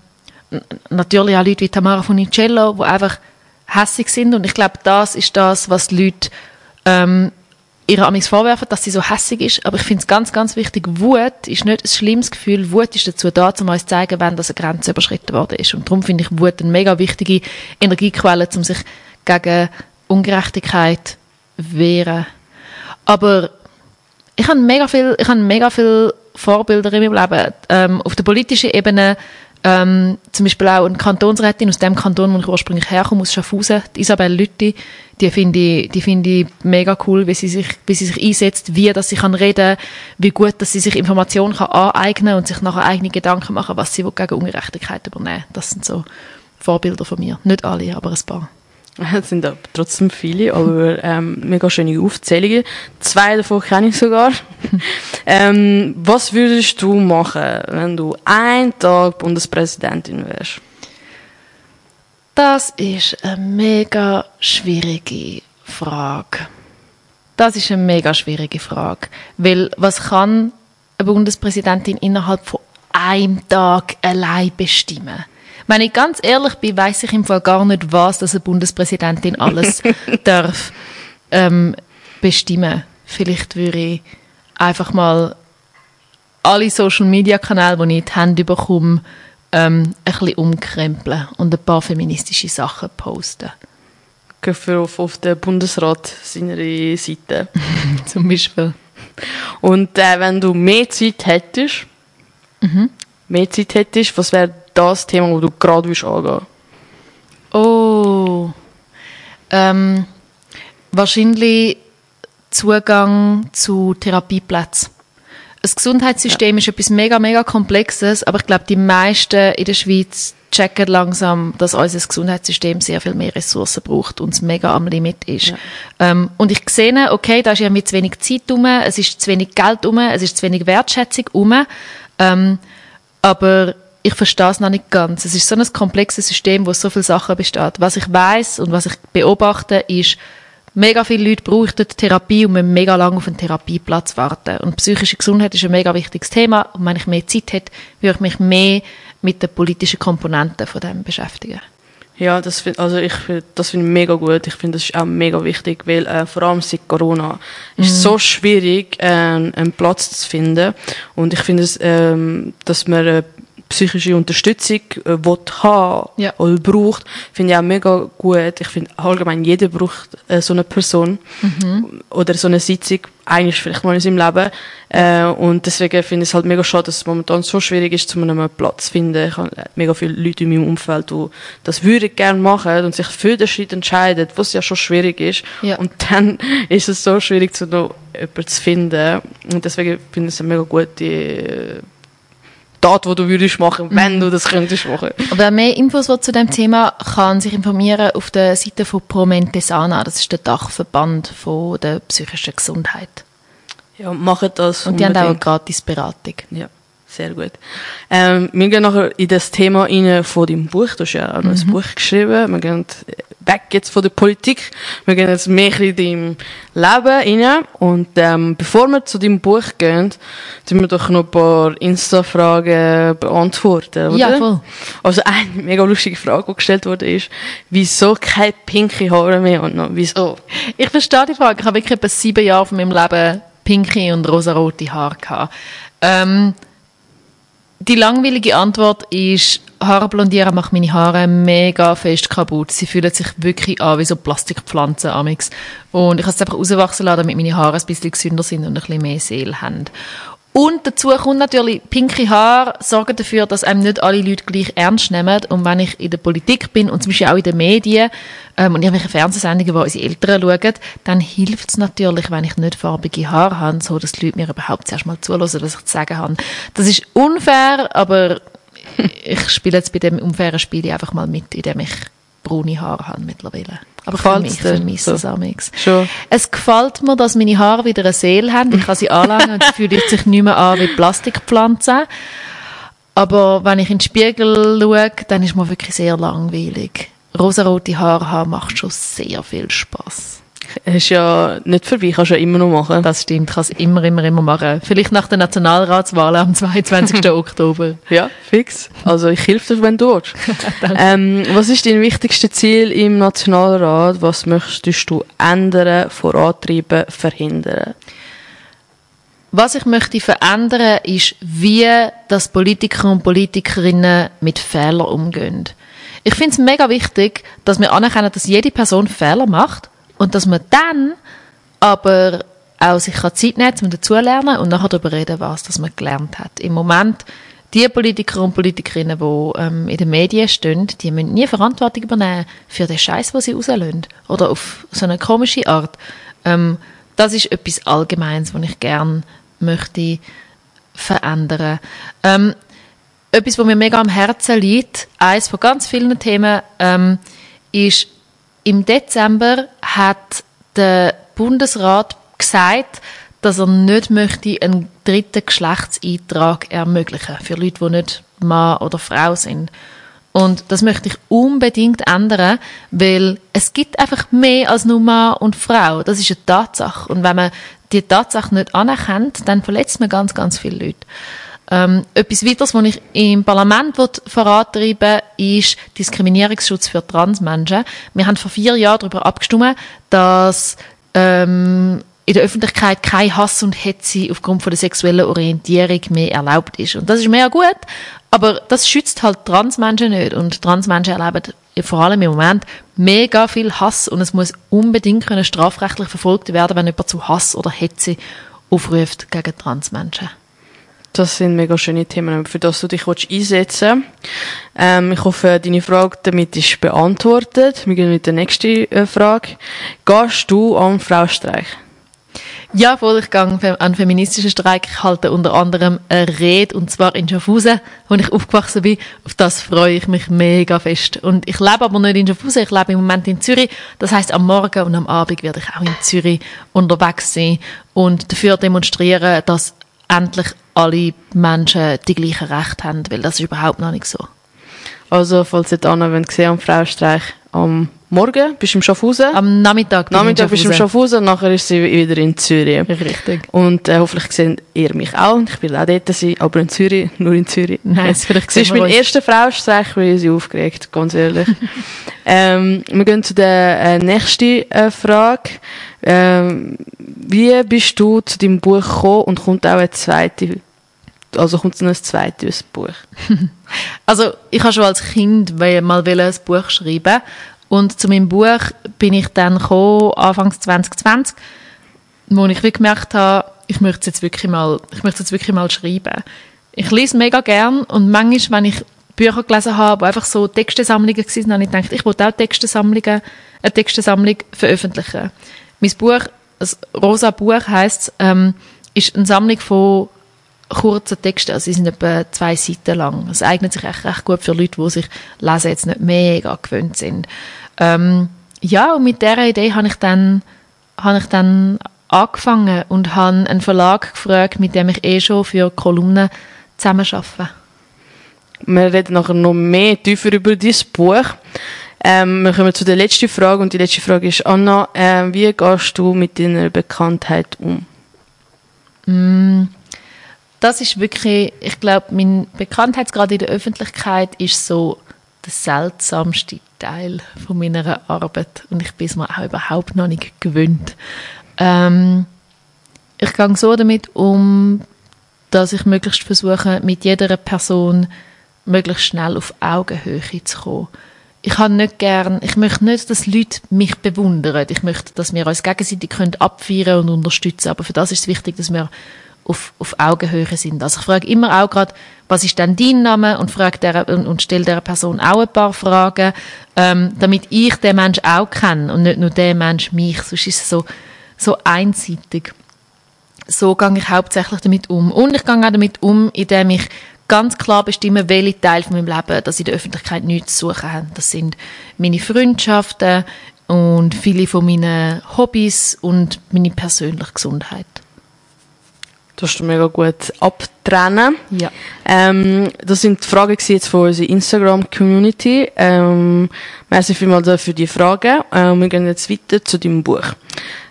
natürlich auch Leute wie Tamara Funicello, die einfach hässig sind und ich glaube, das ist das, was die Leute ähm, ihre Amis vorwerfen, dass sie so hässig ist. Aber ich finde es ganz, ganz wichtig, Wut ist nicht ein schlimmes Gefühl. Wut ist dazu da, um uns zu zeigen, wenn das eine Grenze überschritten worden ist. Und darum finde ich Wut eine mega wichtige Energiequelle, um sich gegen Ungerechtigkeit wehren. Aber ich habe mega viel, ich habe mega viel Vorbilder in meinem Leben. Ähm, auf der politischen Ebene, ähm, zum Beispiel auch eine Kantonsrätin aus dem Kanton, wo ich ursprünglich herkomme, aus Schaffhausen, die Isabel Lütti, die finde ich, die finde ich mega cool, wie sie sich, wie sie sich einsetzt, wie, dass sie kann reden, wie gut, dass sie sich Informationen kann aneignen und sich nachher eigene Gedanken machen, was sie gegen Ungerechtigkeit übernehmen. Das sind so Vorbilder von mir. Nicht alle, aber ein paar. Es [LAUGHS] sind aber trotzdem viele, aber ähm, mega schöne Aufzählungen. Zwei davon kenne ich sogar. [LAUGHS] ähm, was würdest du machen, wenn du einen Tag Bundespräsidentin wärst? Das ist eine mega schwierige Frage. Das ist eine mega schwierige Frage. Weil was kann eine Bundespräsidentin innerhalb von einem Tag allein bestimmen? Wenn ich ganz ehrlich bin, weiß ich im Fall gar nicht, was das eine Bundespräsidentin alles [LAUGHS] darf ähm, bestimmen. Vielleicht würde ich einfach mal alle Social Media Kanäle, die ich in die Hände bekomme, ähm, ein bisschen umkrempeln und ein paar feministische Sachen posten. Für auf, auf den Bundesrat seiner Seite. [LAUGHS] Zum Beispiel. Und äh, wenn du mehr Zeit hättest, mehr Zeit hättest, was wäre das Thema, wo du gerade willst angehen? Oh. Ähm, wahrscheinlich Zugang zu Therapieplätzen. Das Gesundheitssystem ist etwas mega, mega Komplexes, aber ich glaube, die meisten in der Schweiz checken langsam, dass unser Gesundheitssystem sehr viel mehr Ressourcen braucht und es mega am Limit ist. Ähm, und ich sehe, okay, da ist irgendwie zu wenig Zeit rum, es ist zu wenig Geld rum, es ist zu wenig Wertschätzung rum, ähm, aber ich verstehe es noch nicht ganz. Es ist so ein komplexes System, wo so viele Sachen besteht. Was ich weiß und was ich beobachte, ist, mega viele Leute brauchen Therapie und müssen mega lange auf einen Therapieplatz warten. Und psychische Gesundheit ist ein mega wichtiges Thema. Und wenn ich mehr Zeit hätte, würde ich mich mehr mit den politischen Komponenten von dem beschäftigen. Ja, das find, also ich find, das finde ich mega gut. Ich finde, das ist auch mega wichtig, weil äh, vor allem seit Corona ist es so schwierig, äh, einen Platz zu finden. Und ich finde es, ähm, dass man äh, psychische Unterstützung äh, will haben Ja. oder braucht, finde ich auch mega gut. Ich finde allgemein, jeder braucht äh, so eine Person oder so eine Sitzung, eigentlich vielleicht mal in seinem Leben. Äh, und deswegen finde ich es halt mega schade, dass es momentan so schwierig ist, zu einem Platz zu finden. Ich habe mega viele Leute in meinem Umfeld, die das würden gerne machen und sich für den Schritt entscheiden, was ja schon schwierig ist. Ja. Und dann [LAUGHS] ist es so schwierig, zu noch jemanden zu finden. Und deswegen finde ich es eine mega gute äh, Tat, die du würdest machen, wenn du das könntest machen. Wer mehr Infos will zu dem Thema kann sich informieren auf der Seite von Promente Sana. Das ist der Dachverband von der psychischen Gesundheit. Ja, machen das. Und die haben auch eine unbedingt. Gratisberatung. Ja, sehr gut. Ähm, wir gehen nachher in das Thema rein von deinem Buch. Du hast ja auch noch ein Buch geschrieben. Wir gehen weg jetzt von der Politik. Wir gehen jetzt mehr in deinem Leben rein. Und ähm, bevor wir zu deinem Buch gehen, tun wir doch noch ein paar Insta-Fragen beantworten, oder? Ja, voll. Also eine [LAUGHS] mega lustige Frage, die gestellt wurde, ist, wieso keine pinke Haare mehr und noch wieso? Ich verstehe die Frage. Ich habe wirklich etwa sieben Jahre von meinem Leben pinke und rosarote Haare gehabt. Ähm, die langweilige Antwort ist, Haare blondieren macht meine Haare mega fest kaputt. Sie fühlen sich wirklich an wie so Plastikpflanzen amix. Und ich habe es einfach rauswachsen lassen, damit meine Haare ein bisschen gesünder sind und ein bisschen mehr Seele haben. Und dazu kommt natürlich, pinke Haare sorgen dafür, dass einem nicht alle Leute gleich ernst nehmen. Und wenn ich in der Politik bin und zum Beispiel auch in den Medien ähm, und irgendwelche Fernsehsendungen, wo unsere Eltern schauen, dann hilft es natürlich, wenn ich nicht farbige Haare habe, so dass die Leute mir überhaupt zuerst mal zuhören, was ich zu sagen habe. Das ist unfair, aber ich spiele jetzt bei dem unfairen Spiel einfach mal mit, indem ich braune Haare habe mittlerweile. Aber Gefällt's vermi- ich dir? vermisse So. es amix. Schon. Es gefällt mir, dass meine Haare wieder eine Seele haben. Ich kann sie anlangen und sie fühlen sich nicht mehr an wie Plastikpflanzen. Aber wenn ich in den Spiegel schaue, dann ist mir wirklich sehr langweilig. Rosarote Haare haben macht schon sehr viel Spaß. Ist ja nicht vorbei, kannst du ja immer noch machen. Das stimmt, ich kann es immer, immer, immer machen. Vielleicht nach der Nationalratswahl am 22. [LAUGHS] Oktober. Ja, fix. Also ich helfe dir, wenn du willst. [LAUGHS] ähm, was ist dein wichtigstes Ziel im Nationalrat? Was möchtest du ändern, vorantreiben, verhindern? Was ich möchte verändern, ist, wie das Politiker und Politikerinnen mit Fehlern umgehen. Ich finde es mega wichtig, dass wir anerkennen, dass jede Person Fehler macht und dass man dann aber auch sich kann Zeit nehmen um dazulernen und nachher darüber reden, was das man gelernt hat. Im Moment, die Politiker und Politikerinnen, die ähm, in den Medien stehen, die müssen nie Verantwortung übernehmen für den Scheiß, den sie rauslösen. Oder auf so eine komische Art. Ähm, das ist etwas Allgemeines, was ich gerne möchte verändern. Ähm, etwas, was mir mega am Herzen liegt, eines von ganz vielen Themen, ähm, ist, im Dezember hat der Bundesrat gesagt, dass er nicht möchte einen dritten Geschlechtseintrag ermöglichen für Leute, die nicht Mann oder Frau sind. Und das möchte ich unbedingt ändern, weil es gibt einfach mehr als nur Mann und Frau. Das ist eine Tatsache. Und wenn man die Tatsache nicht anerkennt, dann verletzt man ganz, ganz viele Leute. Ähm, etwas weiteres, was ich im Parlament will vorantreiben ist Diskriminierungsschutz für Transmenschen. Wir haben vor vier Jahren darüber abgestimmt, dass ähm, in der Öffentlichkeit kein Hass und Hetze aufgrund von der sexuellen Orientierung mehr erlaubt ist. Und das ist mega gut, aber das schützt halt Transmenschen nicht. Und Transmenschen erleben vor allem im Moment mega viel Hass und es muss unbedingt können strafrechtlich verfolgt werden, wenn jemand zu Hass oder Hetze aufruft gegen Transmenschen. Das sind mega schöne Themen, für das du dich willst einsetzen ähm, Ich hoffe, deine Frage damit ist beantwortet. Wir gehen mit der nächsten äh, Frage. Gehst du am Fraustreich? Ja, voll, ich gehe an feministischen Streik. Ich halte unter anderem eine Rede, und zwar in Schaffhausen, wo ich aufgewachsen bin. Auf das freue ich mich mega fest. Und ich lebe aber nicht in Schaffhausen, ich lebe im Moment in Zürich. Das heißt, am Morgen und am Abend werde ich auch in Zürich unterwegs sein und dafür demonstrieren, dass endlich alle Menschen die gleichen Rechte haben, weil das ist überhaupt noch nicht so. Also, falls ihr wenn sehen am Fraustreich am Morgen bist du im Schaffhausen. Am Nachmittag bin Nachmittag bist du im Schaffhausen. Nachher ist sie wieder in Zürich. Richtig. Und äh, hoffentlich seht ihr mich auch. Ich will auch dort sein, aber in Zürich, nur in Zürich. [LAUGHS] Nice, vielleicht Sie ist mein uns. erster Frauenstreich, weil ich sie aufgeregt, ganz ehrlich. [LAUGHS] ähm, wir gehen zu der äh, nächsten äh, Frage. Ähm, wie bist du zu deinem Buch gekommen und kommt auch eine zweite, also kommt noch ein zweites Buch? [LAUGHS] Also ich habe schon als Kind mal ein Buch schreiben und zu meinem Buch bin ich dann gekommen, Anfangs 2020, wo ich gemerkt habe, ich möchte es jetzt wirklich mal, ich möchte es jetzt wirklich mal schreiben. Ich lese mega gern und manchmal, wenn ich Bücher gelesen habe, die einfach so Textesammlungen waren, habe ich gedacht, ich wollte auch Textesammlungen, eine Textesammlung veröffentlichen. Mein Buch, das rosa Buch heisst, ähm, ist eine Sammlung von kurzen Texten, also sie sind etwa zwei Seiten lang. Es eignet sich echt recht gut für Leute, die sich Lesen jetzt nicht mega gewöhnt sind. Ähm, ja, und mit dieser Idee habe ich dann, habe ich dann angefangen und habe einen Verlag gefragt, mit dem ich eh schon für Kolumnen zusammenarbeite. Wir reden nachher noch mehr tiefer über dieses Buch. Ähm, wir kommen zu der letzten Frage und die letzte Frage ist, Anna, äh, wie gehst du mit deiner Bekanntheit um? Das ist wirklich, ich glaube, mein Bekanntheitsgrad in der Öffentlichkeit ist so der seltsamste Teil von meiner Arbeit und ich bin es mir auch überhaupt noch nicht gewöhnt. Ähm, ich gehe so damit um, dass ich möglichst versuche, mit jeder Person möglichst schnell auf Augenhöhe zu kommen. Ich habe nicht gern, ich möchte nicht, dass Leute mich bewundern. Ich möchte, dass wir uns gegenseitig können abfeiern und unterstützen. Aber für das ist es wichtig, dass wir auf, auf Augenhöhe sind. Also ich frage immer auch gerade, was ist denn dein Name und frage der, und, und stelle der Person auch ein paar Fragen, ähm, damit ich den Mensch auch kenne und nicht nur der Mensch mich. Sonst ist es so, so einseitig so gehe ich hauptsächlich damit um. Und ich gehe auch damit um, indem ich ganz klar bestimme, welche Teile von meinem Leben, dass in der Öffentlichkeit nichts zu suchen haben. Das sind meine Freundschaften und viele von meinen Hobbys und meine persönliche Gesundheit. Das hast du mega gut abtrennen. Ja. Ähm, das sind die Fragen jetzt von unserer Instagram-Community. Ähm, merci vielmals für die Fragen. Ähm, wir gehen jetzt weiter zu deinem Buch.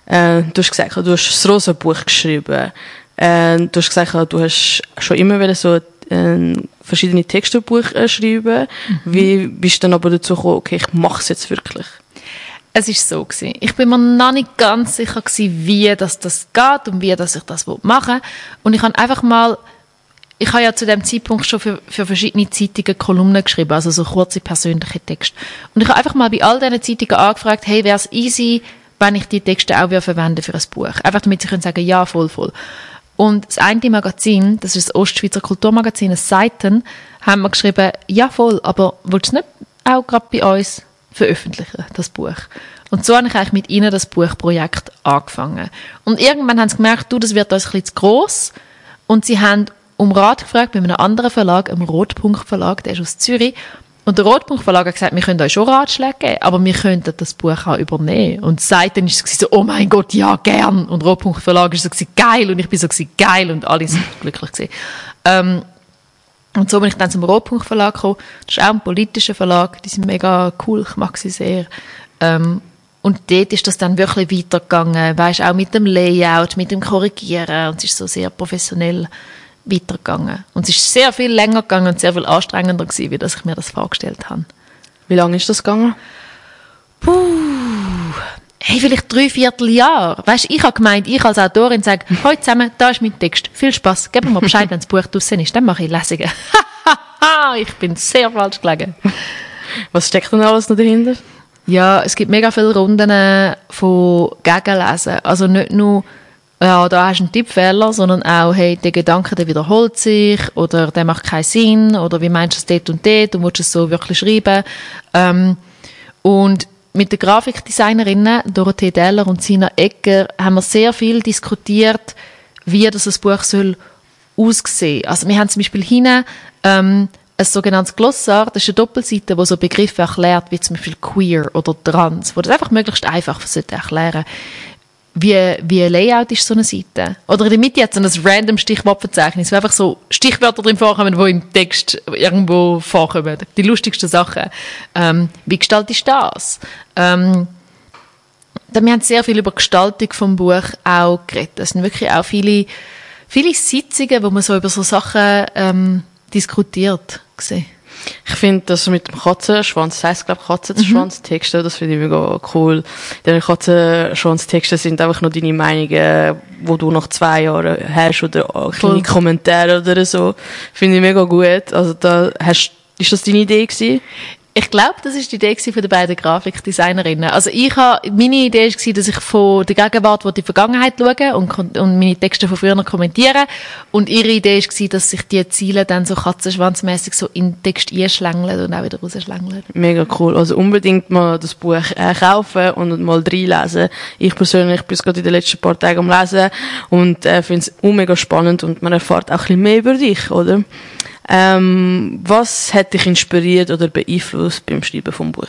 Äh, du hast gesagt, du hast das rosa Buch geschrieben. Äh, du hast gesagt, du hast schon immer so äh, verschiedene Textbuch äh, schreiben. Wie bist du dann aber dazu gekommen, okay, ich mache es jetzt wirklich? Es ist so gewesen. Ich bin mir noch nicht ganz sicher gewesen, wie das, das geht und wie dass ich das machen will. Und ich habe einfach mal, ich habe ja zu dem Zeitpunkt schon für, für verschiedene Zeitungen Kolumnen geschrieben, also so kurze persönliche Texte. Und ich habe einfach mal bei all diesen Zeitungen angefragt, hey, wäre es easy, wenn ich die Texte auch wieder verwende für ein Buch? Einfach damit sie können sagen, ja, voll, voll. Und das eine Magazin, das ist das Ostschweizer Kulturmagazin, das Seiten, haben wir geschrieben, ja, voll, aber willst du es nicht auch gerade bei uns veröffentlichen, das Buch? Und so habe ich eigentlich mit ihnen das Buchprojekt angefangen. Und irgendwann haben sie gemerkt, du, das wird uns ein bisschen zu gross. Und sie haben um Rat gefragt bei einem anderen Verlag, einem Rotpunkt Verlag, der ist aus Zürich. Und der Rotpunkt Verlag hat gesagt, wir können euch schon Ratschläge geben, aber wir könnten das Buch auch übernehmen. Und seitdem ist es so, oh mein Gott, ja, gern. Und Rotpunkt Verlag ist so geil. Und ich bin so geil. Und alle sind glücklich gewesen. Ähm, und so bin ich dann zum Rotpunkt Verlag gekommen. Das ist auch ein politischer Verlag. Die sind mega cool. Ich mag sie sehr. Ähm, und dort ist das dann wirklich weitergegangen. Weißt auch mit dem Layout, mit dem Korrigieren. Und es ist so sehr professionell weitergegangen. Und es ist sehr viel länger gegangen und sehr viel anstrengender gewesen, wie dass ich mir das vorgestellt habe. Wie lange ist das gegangen? Hey, vielleicht drei Vierteljahr. Weißt, ich habe gemeint, ich als Autorin sage, heute zusammen, da ist mein Text. Viel Spaß. Gib mir Bescheid, wenn das Buch draussen ist. Dann mache ich Lesungen. [LAUGHS] ich bin sehr falsch gelegen. Was steckt denn alles noch dahinter? Ja, es gibt mega viele Runden äh, von Gegenlesen. Also nicht nur, ja, da hast du einen Tippfehler, sondern auch, hey, der Gedanke, der wiederholt sich oder der macht keinen Sinn oder wie meinst du es dort und dort und willst du es so wirklich schreiben. Ähm, und mit den Grafikdesignerinnen Dorothee Deller und Sina Egger haben wir sehr viel diskutiert, wie das ein Buch soll aussehen. Also wir haben zum Beispiel hinten ähm, ein sogenanntes Glossar, das ist eine Doppelseite, wo so Begriffe erklärt, wie zum Beispiel queer oder trans, wo das einfach möglichst einfach sollte erklären wie, wie ein Layout ist so eine Seite. Oder in der Mitte hat so ein random Stichwortverzeichnis, wo einfach so Stichwörter drin vorkommen, die im Text irgendwo vorkommen. Die lustigsten Sachen. Ähm, wie gestaltest du das? Ähm, wir haben sehr viel über Gestaltung vom Buch auch geredet. Es sind wirklich auch viele, viele Sitzungen, wo man so über so Sachen ähm, diskutiert. Gesehen. Ich finde das mit dem Katzenschwanz, das heisst, glaube ich, Katzenschwanztexte, mhm. das finde ich mega cool. Deine Katzenschwanztexte sind einfach nur deine Meinungen, wo du nach zwei Jahren hast oder kleine Kommentare oder so. Finde ich mega gut. Also da hast, ist das deine Idee gewesen? Ich glaube, das ist die Idee von den beiden Grafikdesignerinnen. Also ich habe, meine Idee war, dass ich von der Gegenwart in die Vergangenheit schaue und, und meine Texte von früher kommentiere. Und ihre Idee war, dass sich die Ziele dann so katzenschwanzmäßig so in den Text einschlängeln und auch wieder rausschlängeln. Mega cool. Also unbedingt mal das Buch äh, kaufen und mal reinlesen. Ich persönlich bin gerade in den letzten paar Tagen am Lesen und äh, finde es mega spannend und man erfährt auch ein bisschen mehr über dich, oder? Ähm, was hat dich inspiriert oder beeinflusst beim Schreiben vom Buch?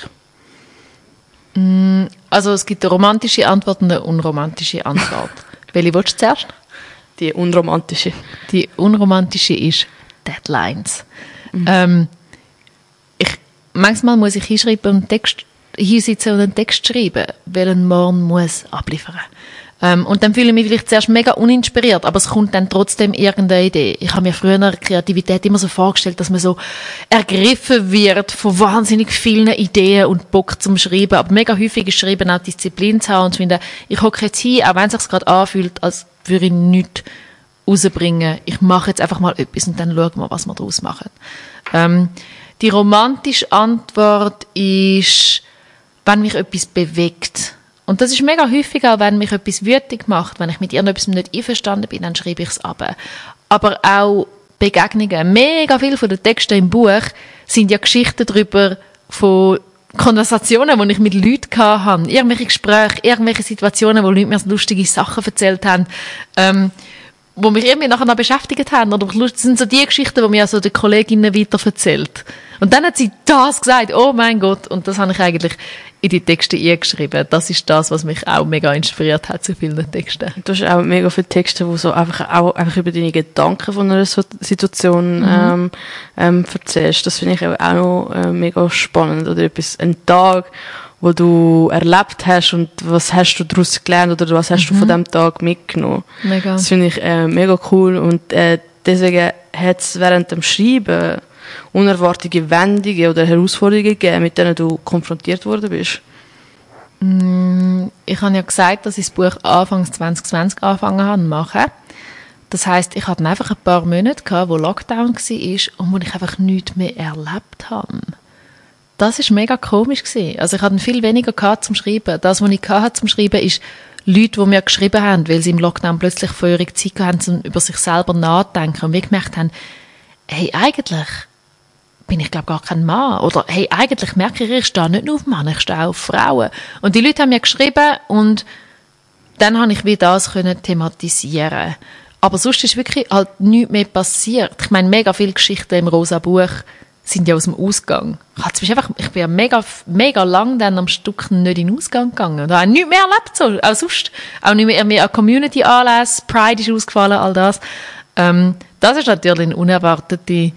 Mm, also es gibt eine romantische Antwort und eine unromantische Antwort. [LAUGHS] Welche willst du zuerst? Die unromantische. Die unromantische ist Deadlines. Mhm. Ähm, ich, manchmal muss ich hinschreiben und Text, hinsitzen und einen Text schreiben, weil ein morgen muss abliefern. Ähm, und dann fühle ich mich vielleicht zuerst mega uninspiriert, aber es kommt dann trotzdem irgendeine Idee. Ich habe mir früher Kreativität immer so vorgestellt, dass man so ergriffen wird von wahnsinnig vielen Ideen und Bock zum Schreiben. Aber mega häufig ist Schreiben auch Disziplin zu haben und zu finden, ich hocke jetzt hin, auch wenn es sich gerade anfühlt, als würde ich nichts rausbringen. Ich mache jetzt einfach mal etwas und dann schauen wir, was wir daraus machen. Ähm, die romantische Antwort ist, wenn mich etwas bewegt und das ist mega häufig auch, wenn mich etwas wütig macht, wenn ich mit irgendetwas nicht einverstanden bin, dann schreibe ich es ab. Aber auch Begegnungen. Mega viele von den Texten im Buch sind ja Geschichten darüber von Konversationen, die ich mit Leuten hatte. Irgendwelche Gespräche, irgendwelche Situationen, wo Leute mir lustige Sachen erzählt haben. Ähm, wo mich irgendwie nachher noch beschäftigt haben. Oder das sind so die Geschichten, die mir also die Kolleginnen weiter erzählt. Und dann hat sie das gesagt, oh mein Gott. Und das habe ich eigentlich in die Texte eingeschrieben. Das ist das, was mich auch mega inspiriert hat zu vielen Texten. Du hast auch mega viele Texte, wo so einfach auch einfach über deine Gedanken von einer Situation mhm. ähm, ähm, erzählst. Das finde ich auch noch äh, mega spannend. Oder etwas, ein Tag, wo du erlebt hast und was hast du daraus gelernt oder was hast mhm. du von dem Tag mitgenommen. Mega. Das finde ich äh, mega cool und äh, deswegen hat es während dem Schreiben unerwartete Wendungen oder Herausforderungen gegeben, mit denen du konfrontiert worden bist? Mm, ich habe ja gesagt, dass ich das Buch Anfang 2020 angefangen habe zu machen. Das heißt, ich hatte einfach ein paar Monate, gehabt, wo Lockdown war und wo ich einfach nichts mehr erlebt habe das ist mega komisch gewesen. Also ich hatte viel weniger gehabt zum Schreiben. Das, was ich hatte zum Schreiben, ist Leute, die mir geschrieben haben, weil sie im Lockdown plötzlich feurige Zeit hatten, um über sich selber nachzudenken und wir gemerkt haben, hey, eigentlich bin ich glaube gar kein Mann. Oder hey, eigentlich merke ich, ich stehe nicht nur auf Männer, ich stehe auf Frauen. Und die Leute haben mir geschrieben und dann habe ich wie das können thematisieren. Aber sonst ist wirklich halt nichts mehr passiert. Ich meine, mega viele Geschichten im rosa Buch sind ja aus dem Ausgang. Ich, einfach, ich bin mega, mega lang dann am Stück nicht in den Ausgang gegangen. Da habe ich nichts mehr erlebt, so, auch sonst. Auch nicht mehr, mehr an Community-Anlässe, Pride ist ausgefallen, all das. Ähm, das ist natürlich eine unerwartete,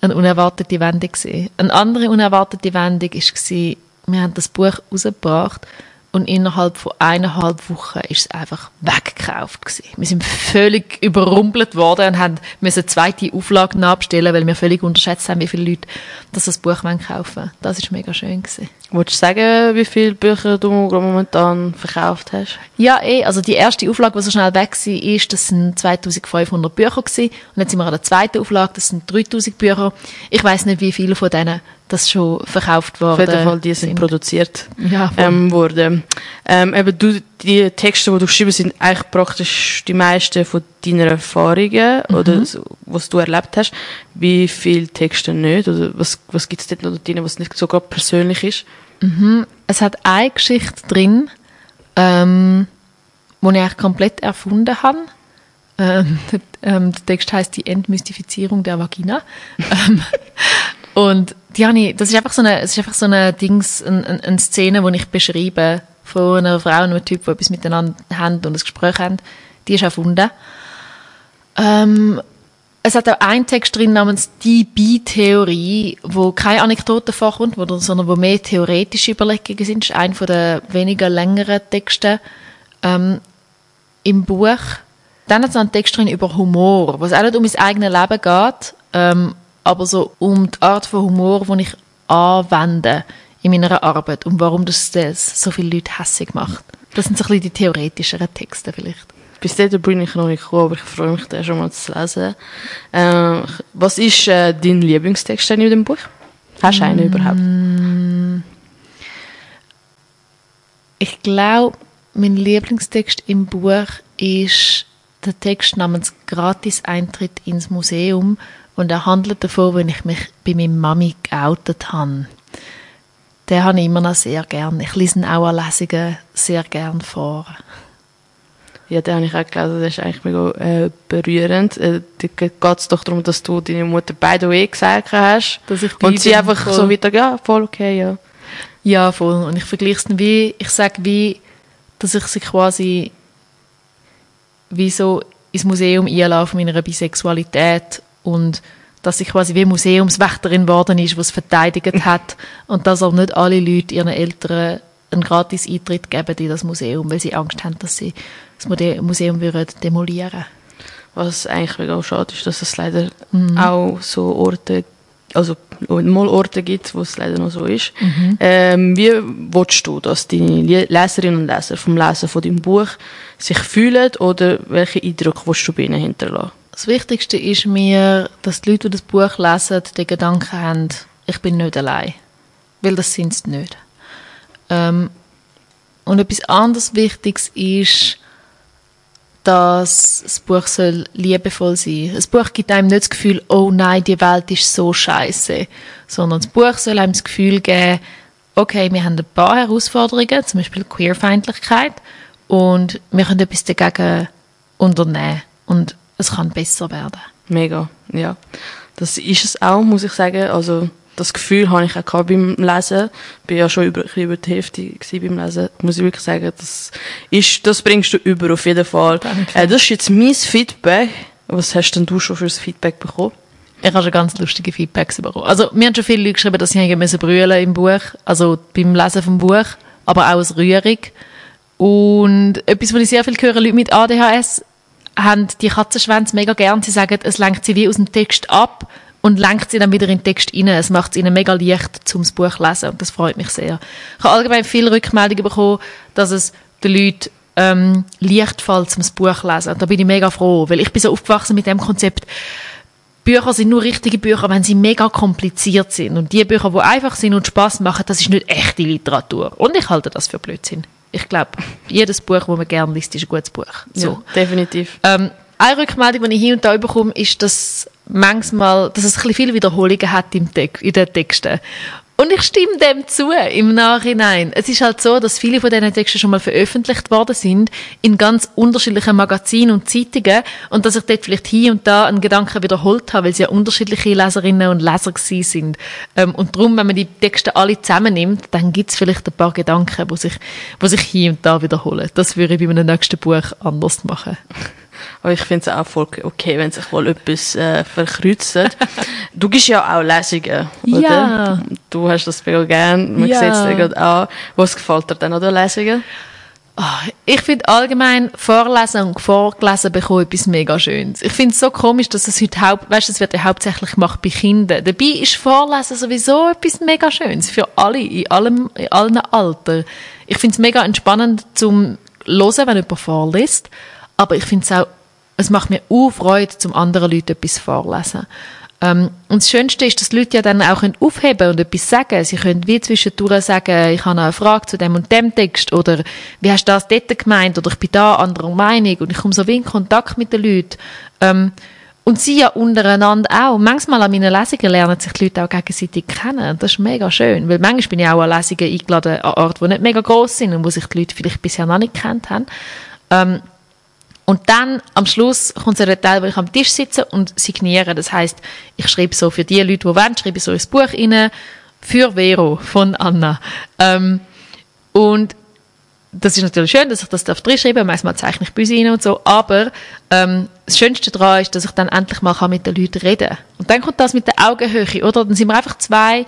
eine unerwartete Wendung gewesen. Eine andere unerwartete Wendung war, wir haben das Buch rausgebracht und innerhalb von eineinhalb Wochen ist es einfach weggekauft gewesen. Wir sind völlig überrumpelt worden und haben müssen eine zweite Auflage nachbestellen, weil wir völlig unterschätzt haben, wie viele Leute das, das Buch kaufen wollen. Das ist mega schön gewesen. Wolltest du sagen, wie viele Bücher du momentan verkauft hast? Ja, eh. Also die erste Auflage, die so schnell weg war, ist, das sind 2500 Bücher gewesen. Und jetzt sind wir an der zweiten Auflage, das sind 3000 Bücher. Ich weiß nicht, wie viele von denen das schon verkauft worden. Auf jeden Fall, die sind, sind. produziert ja, ähm, worden. Ähm, eben du, die Texte, die du geschrieben sind eigentlich praktisch die meisten von deinen Erfahrungen mhm. oder so, was du erlebt hast. Wie viele Texte nicht? Oder was, was gibt es dort noch drin, was nicht so gerade persönlich ist? Mhm. Es hat eine Geschichte drin, ähm, die ich eigentlich komplett erfunden habe. Ähm, [LAUGHS] der, ähm, der Text heißt die Entmystifizierung der Vagina. [LAUGHS] Und die das ist einfach so eine, es ist einfach so eine Dings, eine, eine Szene, die ich beschreibe von einer Frau und einem Typ, die etwas miteinander haben und ein Gespräch haben. Die ist erfunden. Ähm, es hat auch einen Text drin namens die Bi-Theorie, wo keine Anekdoten vorkommt, sondern wo mehr theoretische Überlegungen sind. Das ist einer der weniger längeren Texte ähm, im Buch. Dann hat es einen Text drin über Humor, wo es auch nicht um mein eigenes Leben geht, ähm, aber so um die Art von Humor, die ich anwende in meiner Arbeit und warum das, das so viele Leute hässig macht. Das sind so ein bisschen die theoretischeren Texte vielleicht. Bis dahin bin ich noch nicht gekommen, aber ich freue mich, den schon mal zu lesen. Äh, was ist äh, dein Lieblingstext in dem Buch? Hast du einen mm. überhaupt? Ich glaube, mein Lieblingstext im Buch ist der Text namens Gratis-Eintritt ins Museum und er handelt davon, wenn ich mich bei meiner Mami geoutet habe. Den habe ich immer noch sehr gern. Ich lese ihn auch an Lesungen sehr gern vor. Ja, den habe ich auch gelesen, das ist eigentlich mega äh, berührend. Äh, da geht es doch darum, dass du deine Mutter the way gesagt hast. Dass ich und sie einfach voll. so weiter, ja, voll okay, ja. Ja, voll. Und ich vergleiche es wie, ich sage wie, dass ich sie quasi wie so ins Museum einlaufe meiner Bisexualität und dass sie quasi wie Museumswächterin geworden ist, was verteidigt [LAUGHS] hat und dass auch nicht alle Leute ihren Eltern einen gratis Eintritt geben in das Museum, weil sie Angst haben, dass sie das Museum würden demolieren Was eigentlich auch schade ist, dass es leider mhm. auch so Orte, also mal Orte gibt, wo es leider noch so ist. Mhm. Ähm, wie willst du, dass deine Leserinnen und Leser vom Lesen von deinem Buch sich fühlen oder welche Eindrücke willst du bei ihnen hinterlassen? Das Wichtigste ist mir, dass die Leute, die das Buch lesen, den Gedanken haben, ich bin nicht allein. Weil das sind sie nicht. Ähm, und etwas anderes Wichtiges ist, dass das Buch soll liebevoll sein. Das Buch gibt einem nicht das Gefühl, oh nein, die Welt ist so scheiße, sondern das Buch soll einem das Gefühl geben, okay, wir haben ein paar Herausforderungen, zum Beispiel Queerfeindlichkeit, und wir können etwas dagegen unternehmen und es kann besser werden. Mega, ja. Das ist es auch, muss ich sagen. Also das Gefühl habe ich auch beim Lesen. Ich war ja schon über, über die Hälfte beim Lesen. Muss ich wirklich sagen, das, ist, das bringst du über auf jeden Fall. Äh, das ist jetzt mein Feedback. Was hast denn du schon für ein Feedback bekommen? Ich habe schon ganz lustige Feedbacks bekommen. Also, mir haben schon viele Leute geschrieben, dass sie müssen brüllen im Buch, also beim Lesen vom Buch, aber auch als Rührung. Und etwas, was ich sehr viel höre, Leute mit ADHS haben die Katzenschwänze mega gern. Sie sagen, es lenkt sie wie aus dem Text ab und lenkt sie dann wieder in den Text rein. Es macht es ihnen mega leicht, zum Buch zu lesen und das freut mich sehr. Ich habe allgemein viele Rückmeldungen bekommen, dass es den Leuten ähm, leicht fällt, zum Buch zu lesen. Und da bin ich mega froh, weil ich bin so aufgewachsen mit dem Konzept, Bücher sind nur richtige Bücher, wenn sie mega kompliziert sind. Und die Bücher, die einfach sind und Spaß machen, das ist nicht echte Literatur. Und ich halte das für Blödsinn. Ich glaube, jedes Buch, das man gerne liest, ist ein gutes Buch. So. Ja, definitiv. Ähm, eine Rückmeldung, die ich hier und da bekomme, ist, dass manchmal, dass es ein bisschen viele Wiederholungen hat im Text, in den Texten. Und ich stimme dem zu im Nachhinein. Es ist halt so, dass viele von diesen Texten schon mal veröffentlicht worden sind in ganz unterschiedlichen Magazinen und Zeitungen und dass ich dort vielleicht hier und da einen Gedanken wiederholt habe, weil sie ja unterschiedliche Leserinnen und Leser gewesen sind. Ähm, und darum, wenn man die Texte alle zusammennimmt, dann gibt es vielleicht ein paar Gedanken, die sich, die sich hier und da wiederholen. Das würde ich bei meinem nächsten Buch anders machen. Aber ich finde es auch voll okay, wenn sich wohl etwas äh, verkreuzt. du gibst ja auch Lesungen, oder? Ja. Du hast das mega gern. Man ja. sieht es dir auch. Was gefällt dir denn an den Lesungen? Oh, ich finde allgemein Vorlesen und vorgelesen bekommen etwas mega Schönes. Ich finde es so komisch, dass es heute haupt, weißt, es wird ja hauptsächlich gemacht bei Kindern. Dabei ist Vorlesen sowieso etwas mega Schönes für alle, in allem, in allen Altern. Ich finde es mega entspannend zum hören, wenn jemand vorliest. Aber ich finde es auch, es macht mir auch Freude, zum anderen Leuten etwas vorlesen. Ähm, und das Schönste ist, dass die Leute ja dann auch aufheben können und etwas sagen. Sie können wie zwischendurch sagen, ich habe eine Frage zu dem und dem Text oder wie hast du das dort gemeint oder ich bin da anderer Meinung und ich komme so wie in Kontakt mit den Leuten. Ähm, und sie ja untereinander auch. Manchmal an meinen Lesungen lernen sich die Leute auch gegenseitig kennen. Und das ist mega schön. Weil manchmal bin ich auch an Lesungen eingeladen an Orten, die nicht mega groß sind und wo sich die Leute vielleicht bisher noch nicht kennt haben. Ähm, und dann am Schluss kommt so der Teil, wo ich am Tisch sitze und signiere. Das heißt, ich schreibe so für die Leute, die wollen, schreibe ich so ins Buch rein, für Vero von Anna. Ähm, und das ist natürlich schön, dass ich das darf, manchmal zeichne ich uns rein und so, aber ähm, das Schönste daran ist, dass ich dann endlich mal mit den Leuten reden kann. Und dann kommt das mit der Augenhöhe, oder? Dann sind wir einfach zwei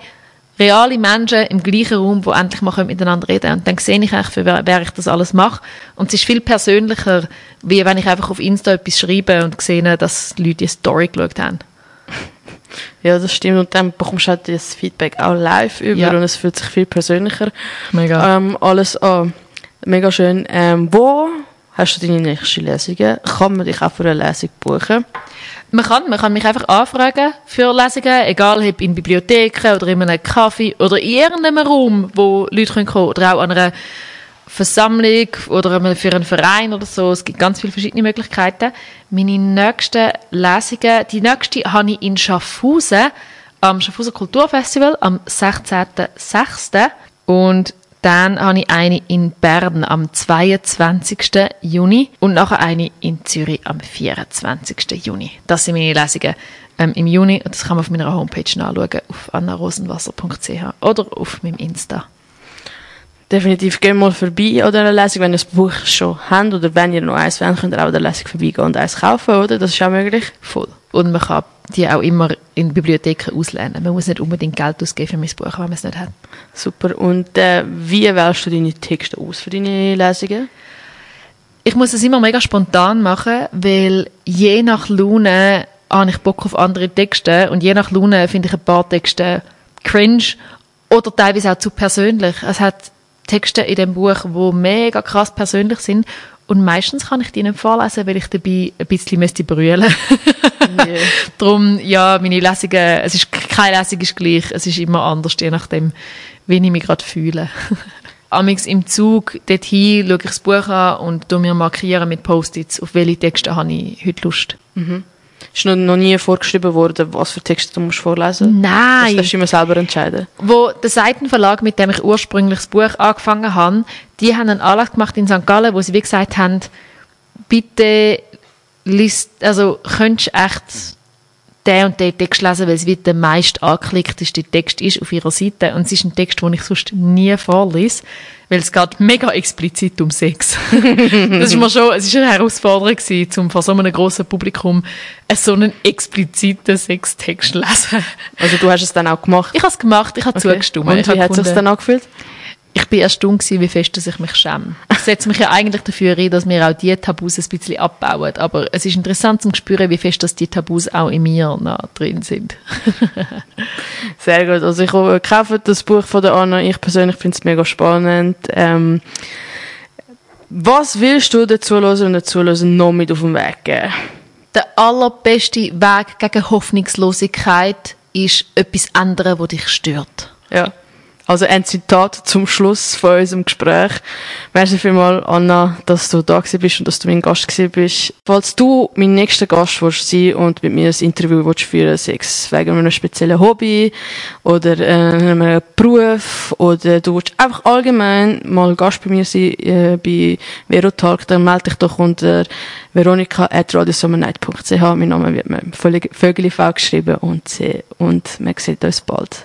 reale Menschen im gleichen Raum, die endlich mal miteinander reden können. Und dann sehe ich eigentlich, für wer, wer ich das alles mache. Und es ist viel persönlicher, wie wenn ich einfach auf Insta etwas schreibe und sehe, dass die Leute die Story geschaut haben. [LAUGHS] Ja, das stimmt. Und dann bekommst du halt das Feedback auch live über Ja. und es fühlt sich viel persönlicher Mega. ähm, alles an. Mega schön. Ähm, wo hast du deine nächste Lesungen? Kann man dich auch für eine Lesung buchen? Man kann, man kann mich einfach anfragen für Lesungen, egal ob in Bibliotheken oder in einem Café oder in irgendeinem Raum, wo Leute können kommen oder auch an einer Versammlung oder für einen Verein oder so. Es gibt ganz viele verschiedene Möglichkeiten. Meine nächsten Lesungen, die nächste habe ich in Schaffhausen am Schaffhauser Kulturfestival am 16.06. Und dann habe ich eine in Bern am 22. Juni und nachher eine in Zürich am 24. Juni. Das sind meine Lesungen ähm, im Juni und das kann man auf meiner Homepage nachschauen, auf annarosenwasser.ch oder auf meinem Insta. Definitiv gehen mal vorbei an dieser Lesung, wenn ihr das Buch schon habt oder wenn ihr noch eins wollt, könnt ihr auch an der Lesung vorbeigehen und eins kaufen, oder? Das ist auch möglich. Voll. Und man kann die auch immer in Bibliotheken auslehnen. Man muss nicht unbedingt Geld ausgeben für mein Buch, wenn man es nicht hat. Super. Und äh, wie wählst du deine Texte aus für deine Lesungen? Ich muss es immer mega spontan machen, weil je nach Laune habe ich Bock auf andere Texte und je nach Laune finde ich ein paar Texte cringe oder teilweise auch zu persönlich. Es hat Texte in dem Buch, wo mega krass persönlich sind und meistens kann ich die nicht vorlesen, weil ich dabei ein bisschen müsste brüllen. Yeah. [LAUGHS] Darum, ja, meine Lesungen, es ist, keine Lesung ist gleich, es ist immer anders, je nachdem, wie ich mich gerade fühle. [LAUGHS] Amix im Zug, dorthin schaue ich das Buch an und markieren mit Post-its, auf welche Texte habe ich heute Lust. Ist noch, noch nie vorgeschrieben worden, was für Texte du musst vorlesen Das Nein! darfst du immer selber entscheiden. Wo der Seitenverlag, mit dem ich ursprünglich das Buch angefangen habe, die haben einen Anlass gemacht in St. Gallen, wo sie wie gesagt haben, bitte liest, also könntest echt den und den Text lesen, weil es wie der meist angeklickteste Text ist auf ihrer Seite. Und es ist ein Text, den ich sonst nie vorlese, weil es geht mega explizit um Sex. [LAUGHS] das ist mir schon, es ist eine Herausforderung gewesen, um vor so einem grossen Publikum so einen expliziten Sextext zu lesen. Also du hast es dann auch gemacht. Ich habe es gemacht, ich habe Okay. zugestimmt. Und wie hat es sich dann angefühlt? Ich bin erstaunt gewesen, wie fest dass ich mich schäme. Ich setze mich ja eigentlich dafür ein, dass wir auch diese Tabus ein bisschen abbauen. Aber es ist interessant zu spüren, wie fest dass die Tabus auch in mir noch drin sind. [LAUGHS] Sehr gut. Also ich kaufe das Buch von der Anna. Ich persönlich finde es mega spannend. Ähm, was willst du dazu hören und dazu hören noch mit auf den Weg geben? Der allerbeste Weg gegen Hoffnungslosigkeit ist etwas ändern, was dich stört. Ja. Also ein Zitat zum Schluss von unserem Gespräch. Merci vielmals, Anna, dass du da gewesen bist und dass du mein Gast gewesen bist. Falls du mein nächster Gast willst sein und mit mir ein Interview willst führen sei es wegen einem speziellen Hobby oder äh, einem Beruf oder du willst einfach allgemein mal Gast bei mir sein äh, bei Verotalk, dann melde dich doch unter veronika.radiosummernight.ch. Mein Name wird mit Vögel- Vögeli V geschrieben und, und man sieht uns bald.